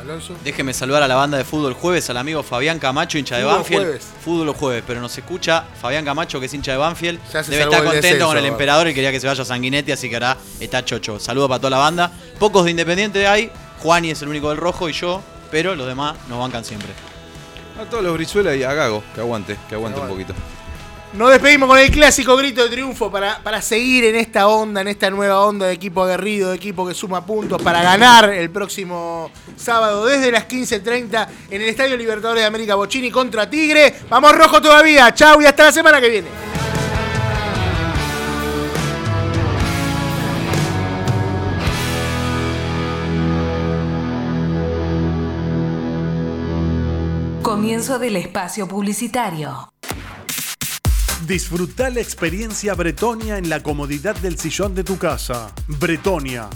Alonso. Déjeme saludar a la banda de fútbol jueves, al amigo Fabián Camacho, hincha de Fútbol Banfield. jueves. Fútbol jueves, pero nos escucha Fabián Camacho, que es hincha de Banfield. Ya se Debe estar el contento descenso, con el emperador y quería que se vaya a Sanguinetti, así que ahora está chocho. Saludo para toda la banda. Pocos de Independiente hay. Juani es el único del rojo y yo, pero los demás nos bancan siempre. A todos los Brizuela y a Gago, que aguante, que aguante un aguante. poquito. Nos despedimos con el clásico grito de triunfo para, para seguir en esta onda, en esta nueva onda de equipo aguerrido, de equipo que suma puntos para ganar el próximo sábado desde las 15.30 en el Estadio Libertadores de América Bochini contra Tigre. Vamos rojo todavía. Chau y hasta la semana que viene. Comienzo del espacio publicitario. Disfruta la experiencia Bretonia en la comodidad del sillón de tu casa. Bretonia,